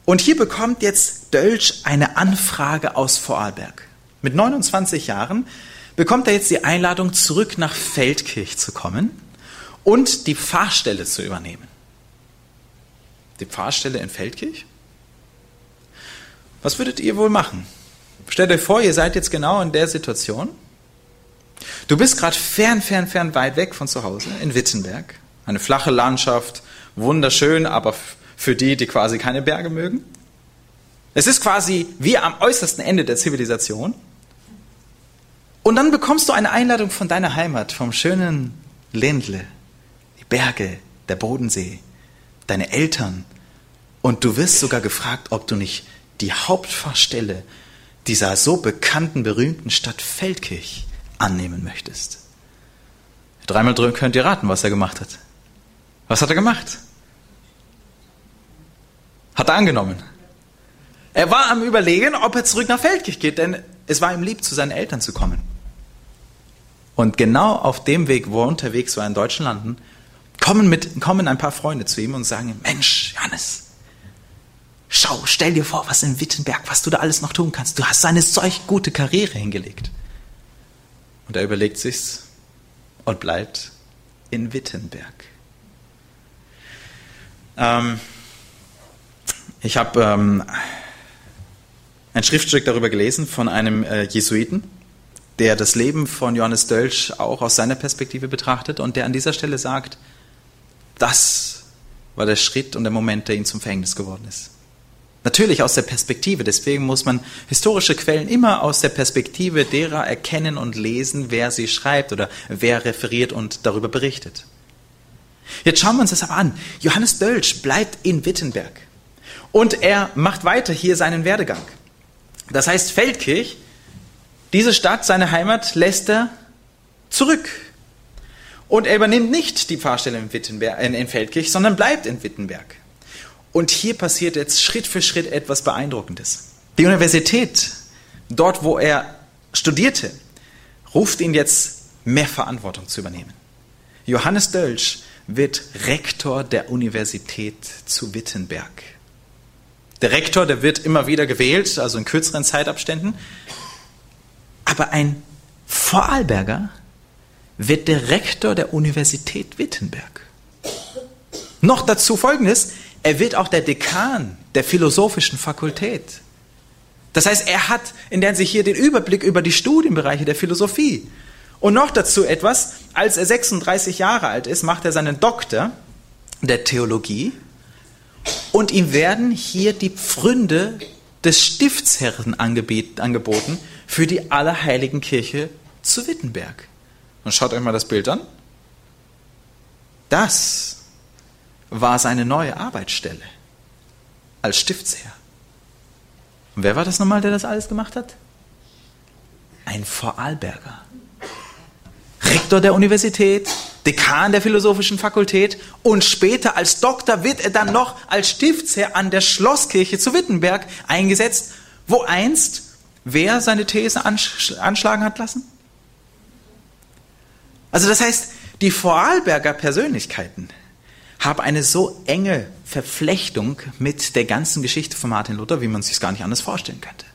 Und hier bekommt jetzt Dölsch eine Anfrage aus Vorarlberg. Mit 29 Jahren bekommt er jetzt die Einladung, zurück nach Feldkirch zu kommen und die Pfarrstelle zu übernehmen. Die Pfarrstelle in Feldkirch? Was würdet ihr wohl machen? Stellt euch vor, ihr seid jetzt genau in der Situation. Du bist gerade fern, fern, fern weit weg von zu Hause in Wittenberg. Eine flache Landschaft, wunderschön, aber für die, die quasi keine Berge mögen. Es ist quasi wie am äußersten Ende der Zivilisation. Und dann bekommst du eine Einladung von deiner Heimat, vom schönen Ländle, die Berge, der Bodensee, deine Eltern. Und du wirst sogar gefragt, ob du nicht die Hauptfahrstelle dieser so bekannten, berühmten Stadt Feldkirch annehmen möchtest. Dreimal drüben könnt ihr raten, was er gemacht hat. Was hat er gemacht? Hat er angenommen. Er war am Überlegen, ob er zurück nach Feldkirch geht, denn es war ihm lieb, zu seinen Eltern zu kommen. Und genau auf dem Weg, wo er unterwegs war in deutschen Landen, kommen, mit, kommen ein paar Freunde zu ihm und sagen, Mensch, Johannes, Schau, stell dir vor, was in Wittenberg, was du da alles noch tun kannst. Du hast eine solch gute Karriere hingelegt. Und er überlegt sich's und bleibt in Wittenberg. Ähm, ich habe ähm, ein Schriftstück darüber gelesen von einem äh, Jesuiten, der das Leben von Johannes Dölsch auch aus seiner Perspektive betrachtet und der an dieser Stelle sagt, das war der Schritt und der Moment, der ihm zum Verhängnis geworden ist. Natürlich aus der Perspektive, deswegen muss man historische Quellen immer aus der Perspektive derer erkennen und lesen, wer sie schreibt oder wer referiert und darüber berichtet. Jetzt schauen wir uns das aber an. Johannes Dölsch bleibt in Wittenberg und er macht weiter hier seinen Werdegang. Das heißt, Feldkirch, diese Stadt, seine Heimat, lässt er zurück. Und er übernimmt nicht die Pfarrstelle in, Wittenberg, in Feldkirch, sondern bleibt in Wittenberg. Und hier passiert jetzt Schritt für Schritt etwas Beeindruckendes. Die Universität, dort wo er studierte, ruft ihn jetzt mehr Verantwortung zu übernehmen. Johannes Dölsch wird Rektor der Universität zu Wittenberg. Der Rektor, der wird immer wieder gewählt, also in kürzeren Zeitabständen. Aber ein Vorarlberger wird der Rektor der Universität Wittenberg. Noch dazu Folgendes, er wird auch der Dekan der philosophischen Fakultät. Das heißt, er hat in der sich hier den Überblick über die Studienbereiche der Philosophie. Und noch dazu etwas, als er 36 Jahre alt ist, macht er seinen Doktor der Theologie und ihm werden hier die Pfründe des Stiftsherren angeboten für die Allerheiligen Kirche zu Wittenberg. Und schaut euch mal das Bild an. Das war seine neue Arbeitsstelle als Stiftsherr. Und wer war das nochmal, der das alles gemacht hat? Ein Vorarlberger. Rektor der Universität, Dekan der Philosophischen Fakultät und später als Doktor wird er dann noch als Stiftsherr an der Schlosskirche zu Wittenberg eingesetzt, wo einst wer seine These anschlagen hat lassen? Also das heißt, die Vorarlberger Persönlichkeiten haben eine so enge Verflechtung mit der ganzen Geschichte von Martin Luther, wie man sich gar nicht anders vorstellen könnte.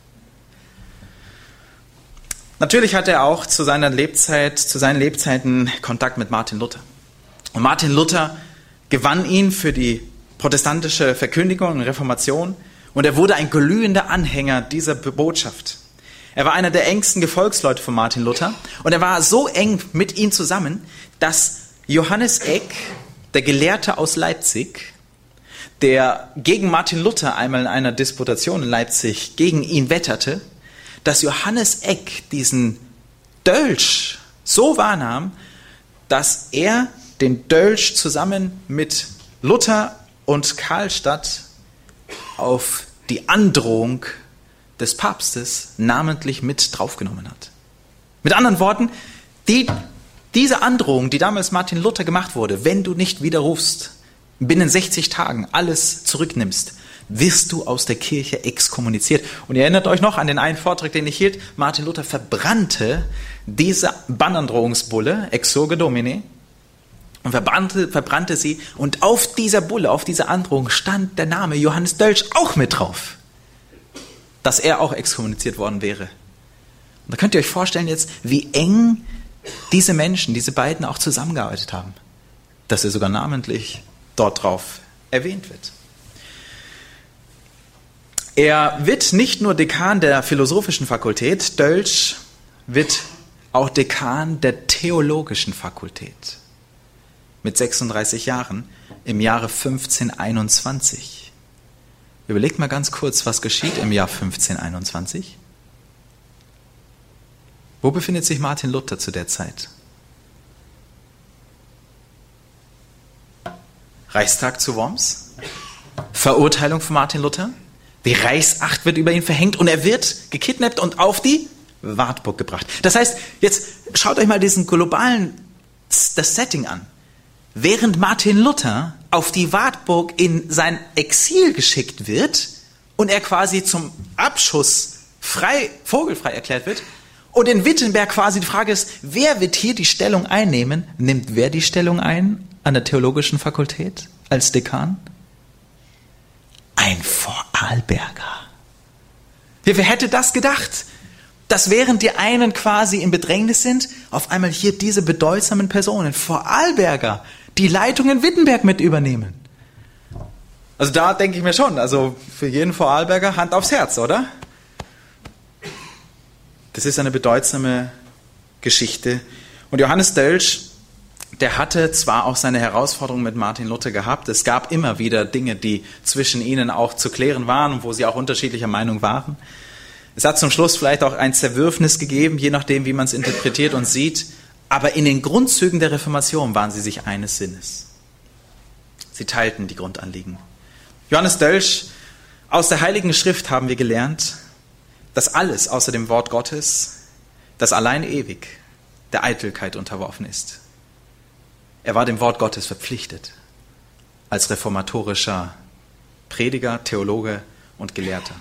Natürlich hatte er auch zu seiner Lebzeit, zu seinen Lebzeiten Kontakt mit Martin Luther. Und Martin Luther gewann ihn für die protestantische Verkündigung und Reformation und er wurde ein glühender Anhänger dieser Botschaft. Er war einer der engsten Gefolgsleute von Martin Luther und er war so eng mit ihm zusammen, dass Johannes Eck, der Gelehrte aus Leipzig, der gegen Martin Luther einmal in einer Disputation in Leipzig gegen ihn wetterte, dass Johannes Eck diesen Dölsch so wahrnahm, dass er den Dölsch zusammen mit Luther und Karlstadt auf die Androhung des Papstes namentlich mit draufgenommen hat. Mit anderen Worten, die, diese Androhung, die damals Martin Luther gemacht wurde, wenn du nicht widerrufst, binnen 60 Tagen alles zurücknimmst, wirst du aus der Kirche exkommuniziert. Und ihr erinnert euch noch an den einen Vortrag, den ich hielt. Martin Luther verbrannte diese Bannandrohungsbulle, Exurge Domine, und verbrannte, verbrannte sie. Und auf dieser Bulle, auf dieser Androhung stand der Name Johannes Dölsch auch mit drauf dass er auch exkommuniziert worden wäre. Und da könnt ihr euch vorstellen jetzt, wie eng diese Menschen, diese beiden auch zusammengearbeitet haben, dass er sogar namentlich dort drauf erwähnt wird. Er wird nicht nur Dekan der philosophischen Fakultät, Dölsch wird auch Dekan der theologischen Fakultät mit 36 Jahren im Jahre 1521. Überlegt mal ganz kurz, was geschieht im Jahr 1521? Wo befindet sich Martin Luther zu der Zeit? Reichstag zu Worms? Verurteilung von Martin Luther? Die Reichsacht wird über ihn verhängt und er wird gekidnappt und auf die Wartburg gebracht. Das heißt, jetzt schaut euch mal diesen globalen das Setting an. Während Martin Luther auf die Wartburg in sein Exil geschickt wird und er quasi zum Abschuss frei, vogelfrei erklärt wird, und in Wittenberg quasi die Frage ist, wer wird hier die Stellung einnehmen? Nimmt wer die Stellung ein an der Theologischen Fakultät als Dekan? Ein Vorarlberger. Wer hätte das gedacht? Dass während die einen quasi in Bedrängnis sind, auf einmal hier diese bedeutsamen Personen, Vorarlberger, die Leitung in Wittenberg mit übernehmen. Also da denke ich mir schon, also für jeden Vorarlberger Hand aufs Herz, oder? Das ist eine bedeutsame Geschichte. Und Johannes Dölsch der hatte zwar auch seine Herausforderungen mit Martin Luther gehabt, es gab immer wieder Dinge, die zwischen ihnen auch zu klären waren und wo sie auch unterschiedlicher Meinung waren. Es hat zum Schluss vielleicht auch ein Zerwürfnis gegeben, je nachdem, wie man es interpretiert und sieht. Aber in den Grundzügen der Reformation waren sie sich eines Sinnes. Sie teilten die Grundanliegen. Johannes Dölsch, aus der Heiligen Schrift haben wir gelernt, dass alles außer dem Wort Gottes, das allein ewig, der Eitelkeit unterworfen ist. Er war dem Wort Gottes verpflichtet, als reformatorischer Prediger, Theologe und Gelehrter.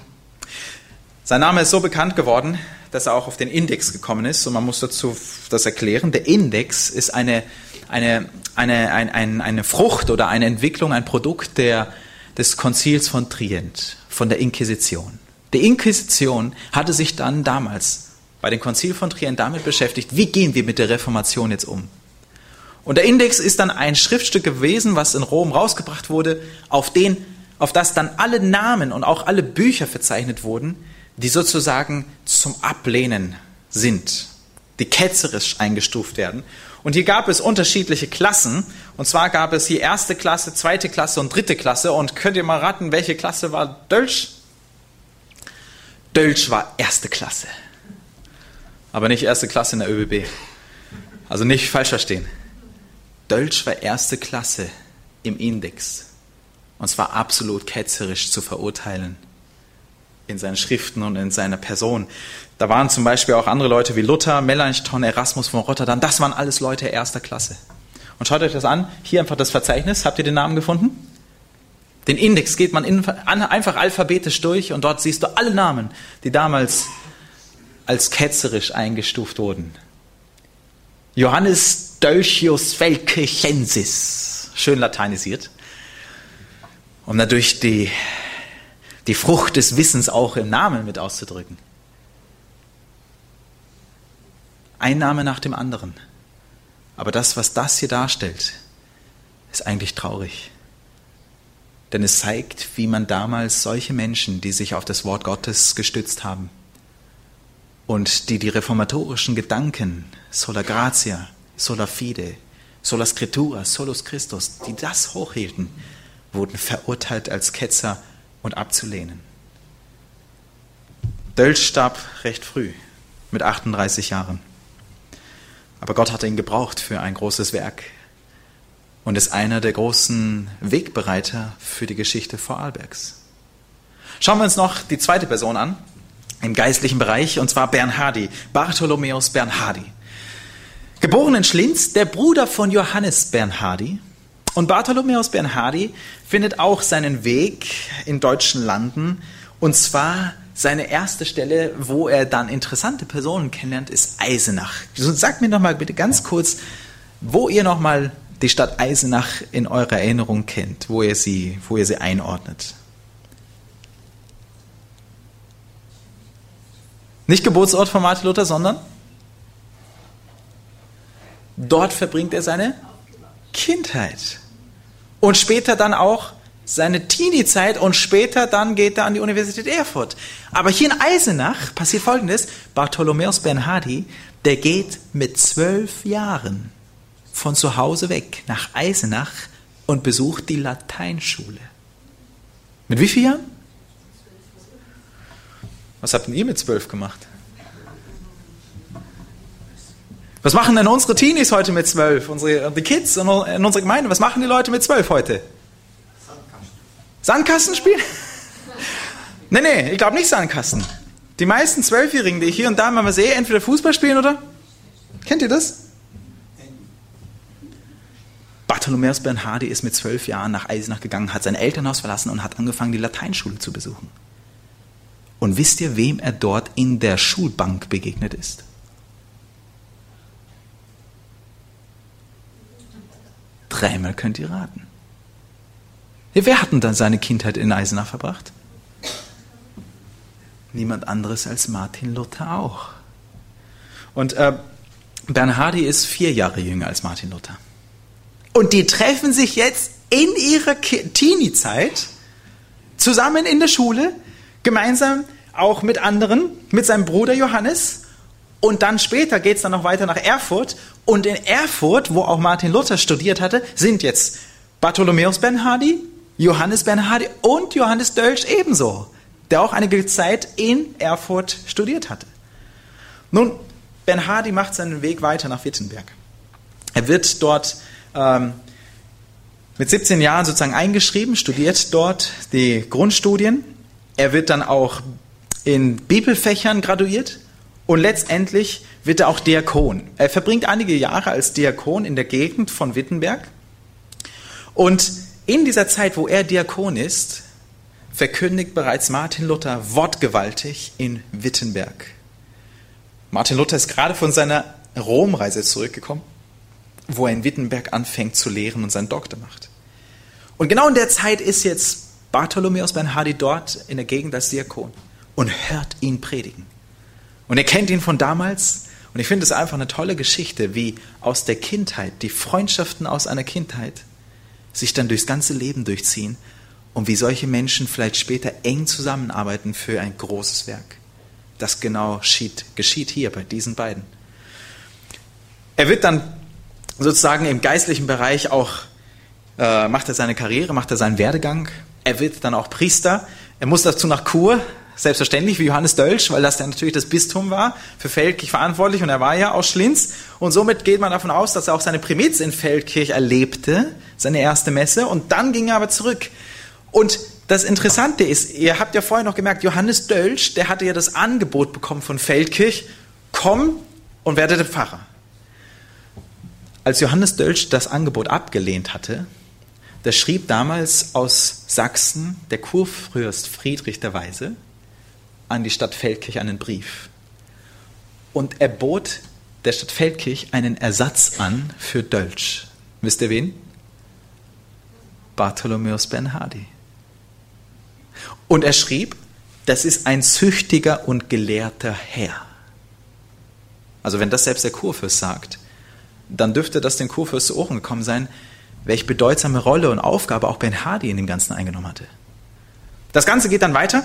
Sein Name ist so bekannt geworden, dass er auch auf den Index gekommen ist. Und man muss dazu das erklären. Der Index ist eine, eine, eine, eine, eine Frucht oder eine Entwicklung, ein Produkt der, des Konzils von Trient, von der Inquisition. Die Inquisition hatte sich dann damals bei dem Konzil von Trient damit beschäftigt, wie gehen wir mit der Reformation jetzt um? Und der Index ist dann ein Schriftstück gewesen, was in Rom rausgebracht wurde, auf den, auf das dann alle Namen und auch alle Bücher verzeichnet wurden, die sozusagen zum Ablehnen sind, die ketzerisch eingestuft werden. Und hier gab es unterschiedliche Klassen. Und zwar gab es hier erste Klasse, zweite Klasse und dritte Klasse. Und könnt ihr mal raten, welche Klasse war Dölsch? Dölsch war erste Klasse. Aber nicht erste Klasse in der ÖBB. Also nicht falsch verstehen. Dölsch war erste Klasse im Index. Und zwar absolut ketzerisch zu verurteilen in seinen Schriften und in seiner Person. Da waren zum Beispiel auch andere Leute wie Luther, Melanchthon, Erasmus von Rotterdam. Das waren alles Leute erster Klasse. Und schaut euch das an. Hier einfach das Verzeichnis. Habt ihr den Namen gefunden? Den Index geht man in, einfach alphabetisch durch und dort siehst du alle Namen, die damals als ketzerisch eingestuft wurden. Johannes Dolchius Felkirchensis, schön lateinisiert, um dadurch die die Frucht des Wissens auch im Namen mit auszudrücken. Ein Name nach dem anderen. Aber das, was das hier darstellt, ist eigentlich traurig. Denn es zeigt, wie man damals solche Menschen, die sich auf das Wort Gottes gestützt haben und die die reformatorischen Gedanken, sola gratia, sola fide, sola scriptura, solus Christus, die das hochhielten, wurden verurteilt als Ketzer und abzulehnen. Dölsch starb recht früh, mit 38 Jahren. Aber Gott hatte ihn gebraucht für ein großes Werk und ist einer der großen Wegbereiter für die Geschichte Vorarlbergs. Schauen wir uns noch die zweite Person an, im geistlichen Bereich, und zwar Bernhardi, Bartholomäus Bernhardi. Geboren in Schlins, der Bruder von Johannes Bernhardi, und Bartholomäus Bernhardi findet auch seinen Weg in deutschen Landen. Und zwar seine erste Stelle, wo er dann interessante Personen kennenlernt, ist Eisenach. Sagt mir noch mal bitte ganz kurz, wo ihr noch mal die Stadt Eisenach in eurer Erinnerung kennt, wo ihr sie, wo ihr sie einordnet. Nicht Geburtsort von Martin Luther, sondern dort verbringt er seine Kindheit. Und später dann auch seine Teenie-Zeit und später dann geht er an die Universität Erfurt. Aber hier in Eisenach passiert Folgendes. Bartholomäus Bernhardi, der geht mit zwölf Jahren von zu Hause weg nach Eisenach und besucht die Lateinschule. Mit wie vielen Jahren? Was habt ihr mit zwölf gemacht? Was machen denn unsere Teenies heute mit zwölf? Unsere die Kids in, in unserer Gemeinde, was machen die Leute mit zwölf heute? Sandkasten. Sandkasten spielen? nee, nee, ich glaube nicht Sandkasten. Die meisten Zwölfjährigen, die ich hier und da mal sehe, entweder Fußball spielen oder? Kennt ihr das? Bartholomäus Bernhardi ist mit zwölf Jahren nach Eisenach gegangen, hat sein Elternhaus verlassen und hat angefangen, die Lateinschule zu besuchen. Und wisst ihr, wem er dort in der Schulbank begegnet ist? Dreimal könnt ihr raten. Wer hat denn dann seine Kindheit in Eisenach verbracht? Niemand anderes als Martin Luther auch. Und äh, Bernhardi ist vier Jahre jünger als Martin Luther. Und die treffen sich jetzt in ihrer Teenie-Zeit zusammen in der Schule, gemeinsam auch mit anderen, mit seinem Bruder Johannes. Und dann später geht es dann noch weiter nach Erfurt. Und in Erfurt, wo auch Martin Luther studiert hatte, sind jetzt Bartholomäus Bernhardi, Johannes Bernhardi und Johannes Dölsch ebenso, der auch einige Zeit in Erfurt studiert hatte. Nun, Bernhardi macht seinen Weg weiter nach Wittenberg. Er wird dort ähm, mit 17 Jahren sozusagen eingeschrieben, studiert dort die Grundstudien. Er wird dann auch in Bibelfächern graduiert und letztendlich wird er auch Diakon. Er verbringt einige Jahre als Diakon in der Gegend von Wittenberg. Und in dieser Zeit, wo er Diakon ist, verkündigt bereits Martin Luther wortgewaltig in Wittenberg. Martin Luther ist gerade von seiner Romreise zurückgekommen wo er in Wittenberg anfängt zu lehren und seinen Doktor macht. Und genau in der Zeit ist jetzt Bartholomäus Bernhardi dort in der Gegend als Diakon und hört ihn predigen. Und er kennt ihn von damals. Und ich finde es einfach eine tolle Geschichte, wie aus der Kindheit, die Freundschaften aus einer Kindheit sich dann durchs ganze Leben durchziehen und wie solche Menschen vielleicht später eng zusammenarbeiten für ein großes Werk. Das genau geschieht, geschieht hier bei diesen beiden. Er wird dann sozusagen im geistlichen Bereich auch, äh, macht er seine Karriere, macht er seinen Werdegang. Er wird dann auch Priester. Er muss dazu nach Chur, selbstverständlich wie Johannes Dölsch, weil das ja natürlich das Bistum war, für Feldkirch verantwortlich und er war ja aus Schlins. Und somit geht man davon aus, dass er auch seine Primiz in Feldkirch erlebte, seine erste Messe. Und dann ging er aber zurück. Und das Interessante ist, ihr habt ja vorher noch gemerkt, Johannes Dölsch, der hatte ja das Angebot bekommen von Feldkirch, komm und werde Pfarrer. Als Johannes Dölsch das Angebot abgelehnt hatte, da schrieb damals aus Sachsen der Kurfürst Friedrich der Weise an die Stadt Feldkirch einen Brief. Und er bot der Stadt Feldkirch einen Ersatz an für Dölsch. Wisst ihr wen? Bartholomäus Bernhardi. Und er schrieb, das ist ein züchtiger und gelehrter Herr. Also wenn das selbst der Kurfürst sagt, dann dürfte das den Kurfürst zu Ohren gekommen sein, welche bedeutsame Rolle und Aufgabe auch Ben Hardy in dem Ganzen eingenommen hatte. Das Ganze geht dann weiter.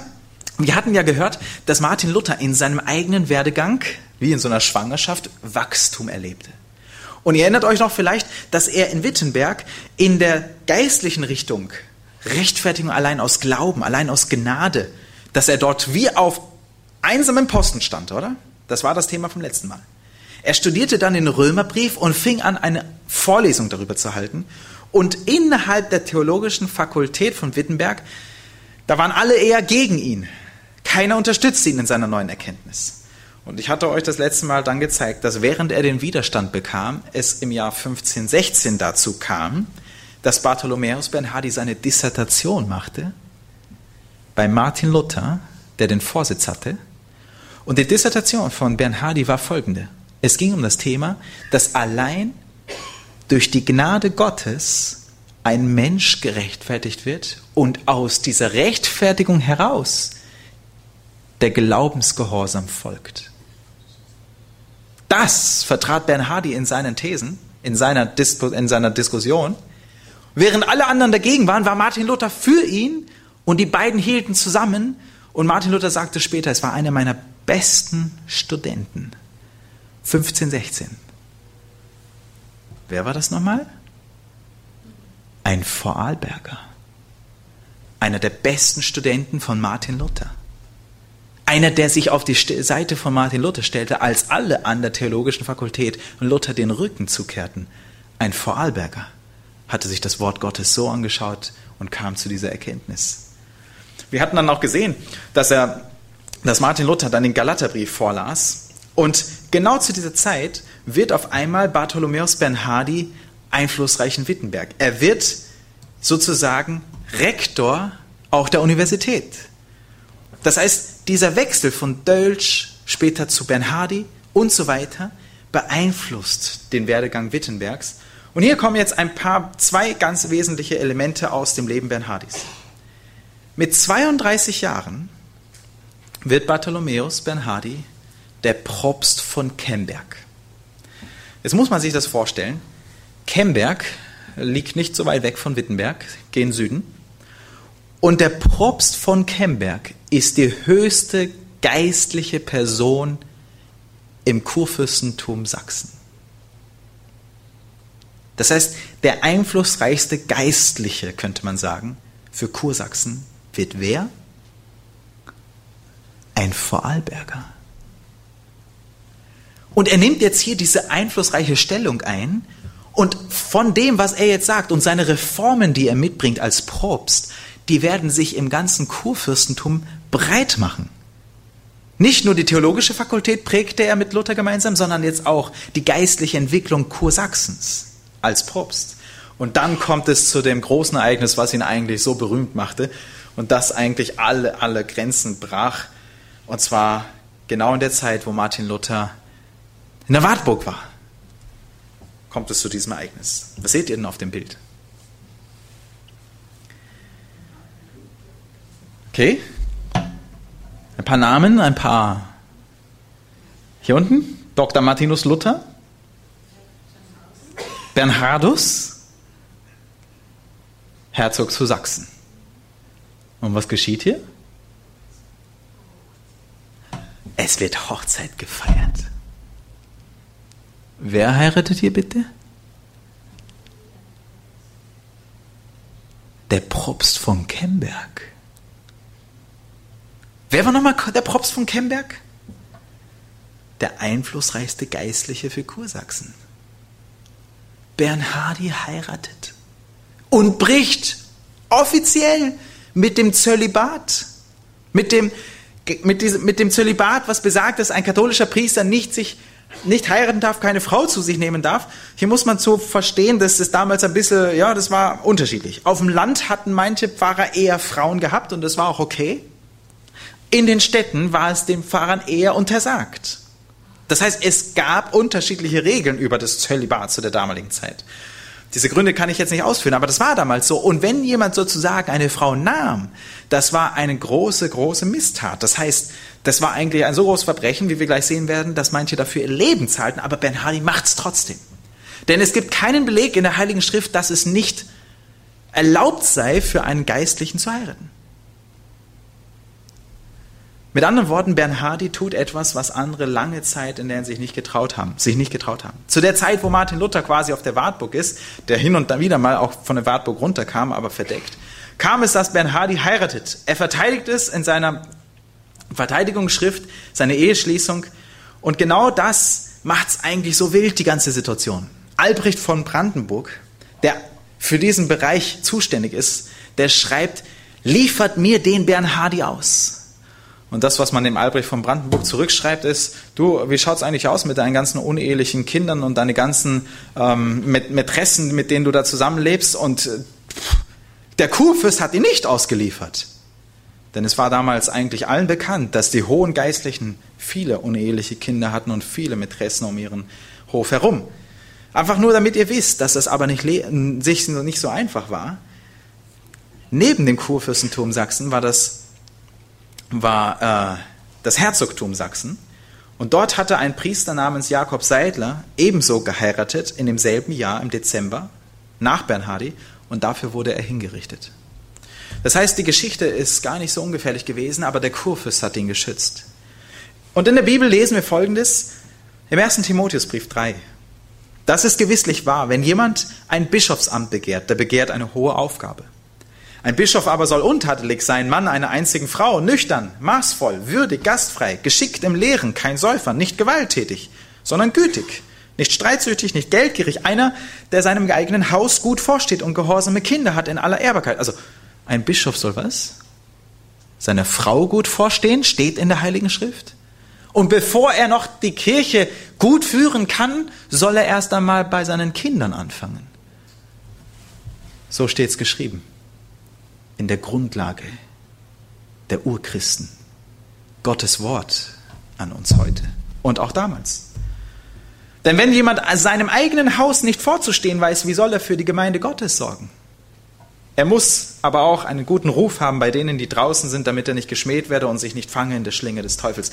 Wir hatten ja gehört, dass Martin Luther in seinem eigenen Werdegang, wie in so einer Schwangerschaft, Wachstum erlebte. Und ihr erinnert euch noch vielleicht, dass er in Wittenberg in der geistlichen Richtung Rechtfertigung allein aus Glauben, allein aus Gnade, dass er dort wie auf einsamen Posten stand, oder? Das war das Thema vom letzten Mal. Er studierte dann den Römerbrief und fing an, eine Vorlesung darüber zu halten. Und innerhalb der theologischen Fakultät von Wittenberg, da waren alle eher gegen ihn. Keiner unterstützte ihn in seiner neuen Erkenntnis. Und ich hatte euch das letzte Mal dann gezeigt, dass während er den Widerstand bekam, es im Jahr 1516 dazu kam, dass Bartholomäus Bernhardi seine Dissertation machte bei Martin Luther, der den Vorsitz hatte. Und die Dissertation von Bernhardi war folgende. Es ging um das Thema, dass allein durch die Gnade Gottes ein Mensch gerechtfertigt wird und aus dieser Rechtfertigung heraus der Glaubensgehorsam folgt. Das vertrat Bernhardi in seinen Thesen, in seiner, Disku in seiner Diskussion. Während alle anderen dagegen waren, war Martin Luther für ihn und die beiden hielten zusammen. Und Martin Luther sagte später, es war einer meiner besten Studenten. 15, 16. Wer war das nochmal? Ein Vorarlberger. Einer der besten Studenten von Martin Luther. Einer, der sich auf die Seite von Martin Luther stellte, als alle an der theologischen Fakultät Luther den Rücken zukehrten. Ein Vorarlberger hatte sich das Wort Gottes so angeschaut und kam zu dieser Erkenntnis. Wir hatten dann auch gesehen, dass er, dass Martin Luther dann den Galaterbrief vorlas und genau zu dieser Zeit wird auf einmal Bartholomäus Bernhardi einflussreich in Wittenberg. Er wird sozusagen Rektor auch der Universität. Das heißt, dieser Wechsel von Dölsch später zu Bernhardi und so weiter beeinflusst den Werdegang Wittenbergs. Und hier kommen jetzt ein paar, zwei ganz wesentliche Elemente aus dem Leben Bernhardis. Mit 32 Jahren wird Bartholomäus Bernhardi der Propst von Kemberg. Jetzt muss man sich das vorstellen. Kemberg liegt nicht so weit weg von Wittenberg, gen Süden. Und der Propst von Kemberg ist die höchste geistliche Person im Kurfürstentum Sachsen. Das heißt, der einflussreichste Geistliche, könnte man sagen, für Kursachsen wird wer? Ein Vorarlberger. Und er nimmt jetzt hier diese einflussreiche Stellung ein und von dem, was er jetzt sagt und seine Reformen, die er mitbringt als Propst, die werden sich im ganzen Kurfürstentum breit machen. Nicht nur die theologische Fakultät prägte er mit Luther gemeinsam, sondern jetzt auch die geistliche Entwicklung Kursachsens als Propst. Und dann kommt es zu dem großen Ereignis, was ihn eigentlich so berühmt machte und das eigentlich alle, alle Grenzen brach. Und zwar genau in der Zeit, wo Martin Luther in der Wartburg war, kommt es zu diesem Ereignis. Was seht ihr denn auf dem Bild? Okay, ein paar Namen, ein paar. Hier unten, Dr. Martinus Luther, Bernhardus, Herzog zu Sachsen. Und was geschieht hier? Es wird Hochzeit gefeiert. Wer heiratet hier bitte? Der Propst von Kemberg. Wer war nochmal der Propst von Kemberg? Der einflussreichste Geistliche für Kursachsen. Bernhardi heiratet und bricht offiziell mit dem Zölibat, mit dem, mit, diesem, mit dem Zölibat, was besagt, dass ein katholischer Priester nicht sich nicht heiraten darf, keine Frau zu sich nehmen darf. Hier muss man so verstehen, dass es damals ein bisschen, ja, das war unterschiedlich. Auf dem Land hatten manche Pfarrer eher Frauen gehabt und das war auch okay. In den Städten war es den Pfarrern eher untersagt. Das heißt, es gab unterschiedliche Regeln über das Zölibat zu der damaligen Zeit. Diese Gründe kann ich jetzt nicht ausführen, aber das war damals so. Und wenn jemand sozusagen eine Frau nahm, das war eine große, große Misstat. Das heißt, das war eigentlich ein so großes Verbrechen, wie wir gleich sehen werden, dass manche dafür ihr Leben zahlten, aber Bernhardi macht es trotzdem. Denn es gibt keinen Beleg in der Heiligen Schrift, dass es nicht erlaubt sei, für einen Geistlichen zu heiraten. Mit anderen Worten, Bernhardi tut etwas, was andere lange Zeit in der sich nicht getraut haben, sich nicht getraut haben. Zu der Zeit, wo Martin Luther quasi auf der Wartburg ist, der hin und wieder mal auch von der Wartburg runterkam, aber verdeckt, kam es, dass Bernhardi heiratet. Er verteidigt es in seiner Verteidigungsschrift, seine Eheschließung und genau das macht es eigentlich so wild, die ganze Situation. Albrecht von Brandenburg, der für diesen Bereich zuständig ist, der schreibt, liefert mir den Bernhardi aus. Und das, was man dem Albrecht von Brandenburg zurückschreibt, ist, du, wie schaut es eigentlich aus mit deinen ganzen unehelichen Kindern und deine ganzen ähm, Mätressen, mit denen du da zusammenlebst? Und äh, der Kurfürst hat ihn nicht ausgeliefert. Denn es war damals eigentlich allen bekannt, dass die hohen Geistlichen viele uneheliche Kinder hatten und viele Mätressen um ihren Hof herum. Einfach nur, damit ihr wisst, dass das aber nicht, sich nicht so einfach war. Neben dem Kurfürstentum Sachsen war das war äh, das Herzogtum Sachsen. Und dort hatte ein Priester namens Jakob Seidler ebenso geheiratet in demselben Jahr im Dezember nach Bernhardi und dafür wurde er hingerichtet. Das heißt, die Geschichte ist gar nicht so ungefährlich gewesen, aber der Kurfürst hat ihn geschützt. Und in der Bibel lesen wir folgendes im 1. Timotheusbrief 3. Das ist gewisslich wahr, wenn jemand ein Bischofsamt begehrt, der begehrt eine hohe Aufgabe. Ein Bischof aber soll untadelig sein, Mann einer einzigen Frau, nüchtern, maßvoll, würdig, gastfrei, geschickt im Lehren, kein Säufer, nicht gewalttätig, sondern gütig, nicht streitsüchtig, nicht geldgierig, einer, der seinem eigenen Haus gut vorsteht und gehorsame Kinder hat in aller Ehrbarkeit. Also ein Bischof soll was? Seiner Frau gut vorstehen, steht in der Heiligen Schrift. Und bevor er noch die Kirche gut führen kann, soll er erst einmal bei seinen Kindern anfangen. So steht es geschrieben in der Grundlage der Urchristen. Gottes Wort an uns heute und auch damals. Denn wenn jemand seinem eigenen Haus nicht vorzustehen weiß, wie soll er für die Gemeinde Gottes sorgen? Er muss aber auch einen guten Ruf haben bei denen, die draußen sind, damit er nicht geschmäht werde und sich nicht fange in der Schlinge des Teufels.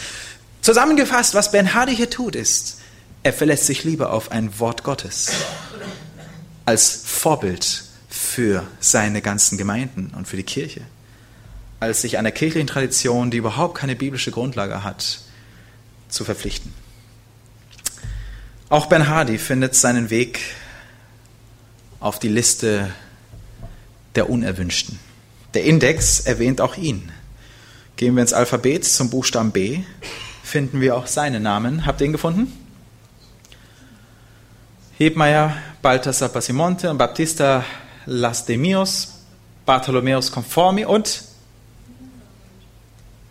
Zusammengefasst, was Ben hier tut, ist, er verlässt sich lieber auf ein Wort Gottes als Vorbild für seine ganzen Gemeinden und für die Kirche, als sich einer kirchlichen Tradition, die überhaupt keine biblische Grundlage hat, zu verpflichten. Auch Bernhardi findet seinen Weg auf die Liste der Unerwünschten. Der Index erwähnt auch ihn. Gehen wir ins Alphabet zum Buchstaben B, finden wir auch seinen Namen. Habt ihr ihn gefunden? Hebmeier, Balthasar Passimonte und Baptista Lastemios, Bartholomäus Conformi und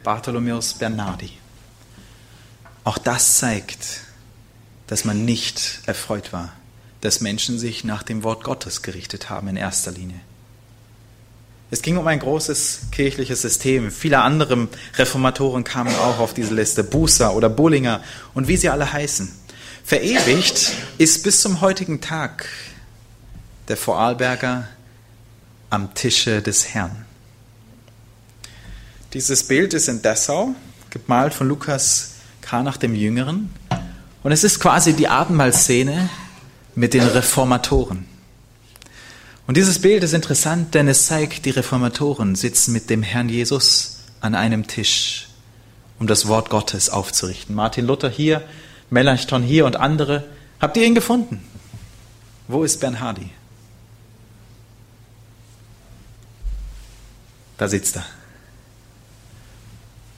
Bartholomäus Bernardi. Auch das zeigt, dass man nicht erfreut war, dass Menschen sich nach dem Wort Gottes gerichtet haben in erster Linie. Es ging um ein großes kirchliches System. Viele andere Reformatoren kamen auch auf diese Liste, Bußer oder Bullinger und wie sie alle heißen. Verewigt ist bis zum heutigen Tag der Vorarlberger am Tische des Herrn. Dieses Bild ist in Dessau, gemalt von Lukas Kranach dem Jüngeren. Und es ist quasi die Abendmahlszene mit den Reformatoren. Und dieses Bild ist interessant, denn es zeigt, die Reformatoren sitzen mit dem Herrn Jesus an einem Tisch, um das Wort Gottes aufzurichten. Martin Luther hier, Melanchthon hier und andere. Habt ihr ihn gefunden? Wo ist Bernhardi? Da sitzt er.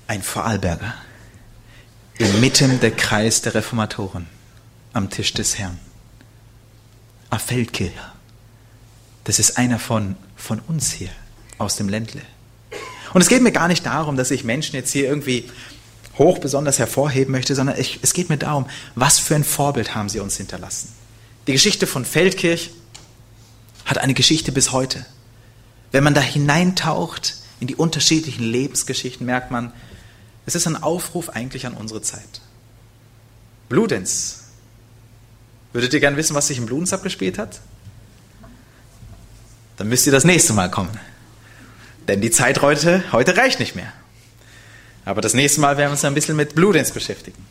Ein Vorarlberger. Inmitten der Kreis der Reformatoren am Tisch des Herrn. A Feldkircher. Das ist einer von, von uns hier aus dem Ländle. Und es geht mir gar nicht darum, dass ich Menschen jetzt hier irgendwie hoch besonders hervorheben möchte, sondern ich, es geht mir darum, was für ein Vorbild haben sie uns hinterlassen. Die Geschichte von Feldkirch hat eine Geschichte bis heute. Wenn man da hineintaucht in die unterschiedlichen Lebensgeschichten, merkt man, es ist ein Aufruf eigentlich an unsere Zeit. Bludenz. Würdet ihr gern wissen, was sich im Bludenz abgespielt hat? dann müsst ihr das nächste Mal kommen. Denn die Zeit heute, heute reicht nicht mehr. Aber das nächste Mal werden wir uns ein bisschen mit Bludenz beschäftigen.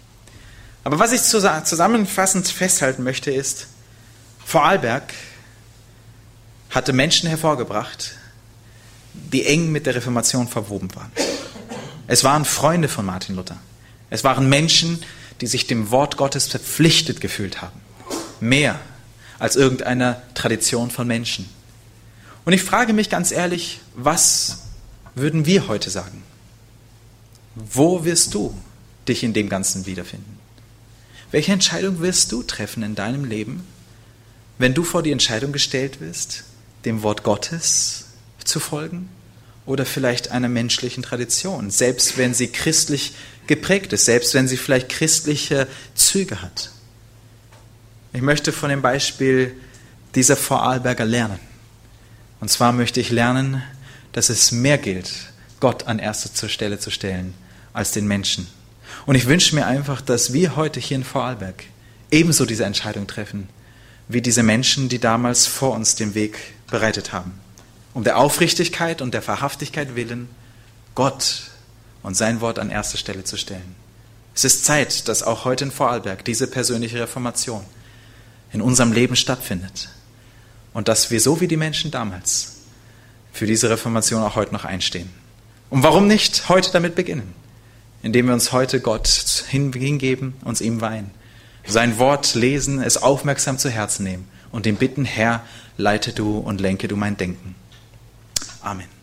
Aber was ich zusammenfassend festhalten möchte, ist, Vorarlberg hatte Menschen hervorgebracht, die eng mit der Reformation verwoben waren. Es waren Freunde von Martin Luther. Es waren Menschen, die sich dem Wort Gottes verpflichtet gefühlt haben. Mehr als irgendeiner Tradition von Menschen. Und ich frage mich ganz ehrlich, was würden wir heute sagen? Wo wirst du dich in dem Ganzen wiederfinden? Welche Entscheidung wirst du treffen in deinem Leben, wenn du vor die Entscheidung gestellt wirst, dem Wort Gottes zu folgen oder vielleicht einer menschlichen Tradition, selbst wenn sie christlich geprägt ist, selbst wenn sie vielleicht christliche Züge hat? Ich möchte von dem Beispiel dieser Vorarlberger lernen. Und zwar möchte ich lernen, dass es mehr gilt, Gott an erster Stelle zu stellen als den Menschen. Und ich wünsche mir einfach, dass wir heute hier in Vorarlberg ebenso diese Entscheidung treffen, wie diese Menschen, die damals vor uns den Weg bereitet haben. Um der Aufrichtigkeit und der Wahrhaftigkeit willen, Gott und sein Wort an erster Stelle zu stellen. Es ist Zeit, dass auch heute in Vorarlberg diese persönliche Reformation in unserem Leben stattfindet und dass wir so wie die Menschen damals für diese Reformation auch heute noch einstehen. Und warum nicht heute damit beginnen? Indem wir uns heute Gott hingeben, uns ihm weihen, sein Wort lesen, es aufmerksam zu Herzen nehmen und ihm bitten, Herr, leite du und lenke du mein Denken. Amen.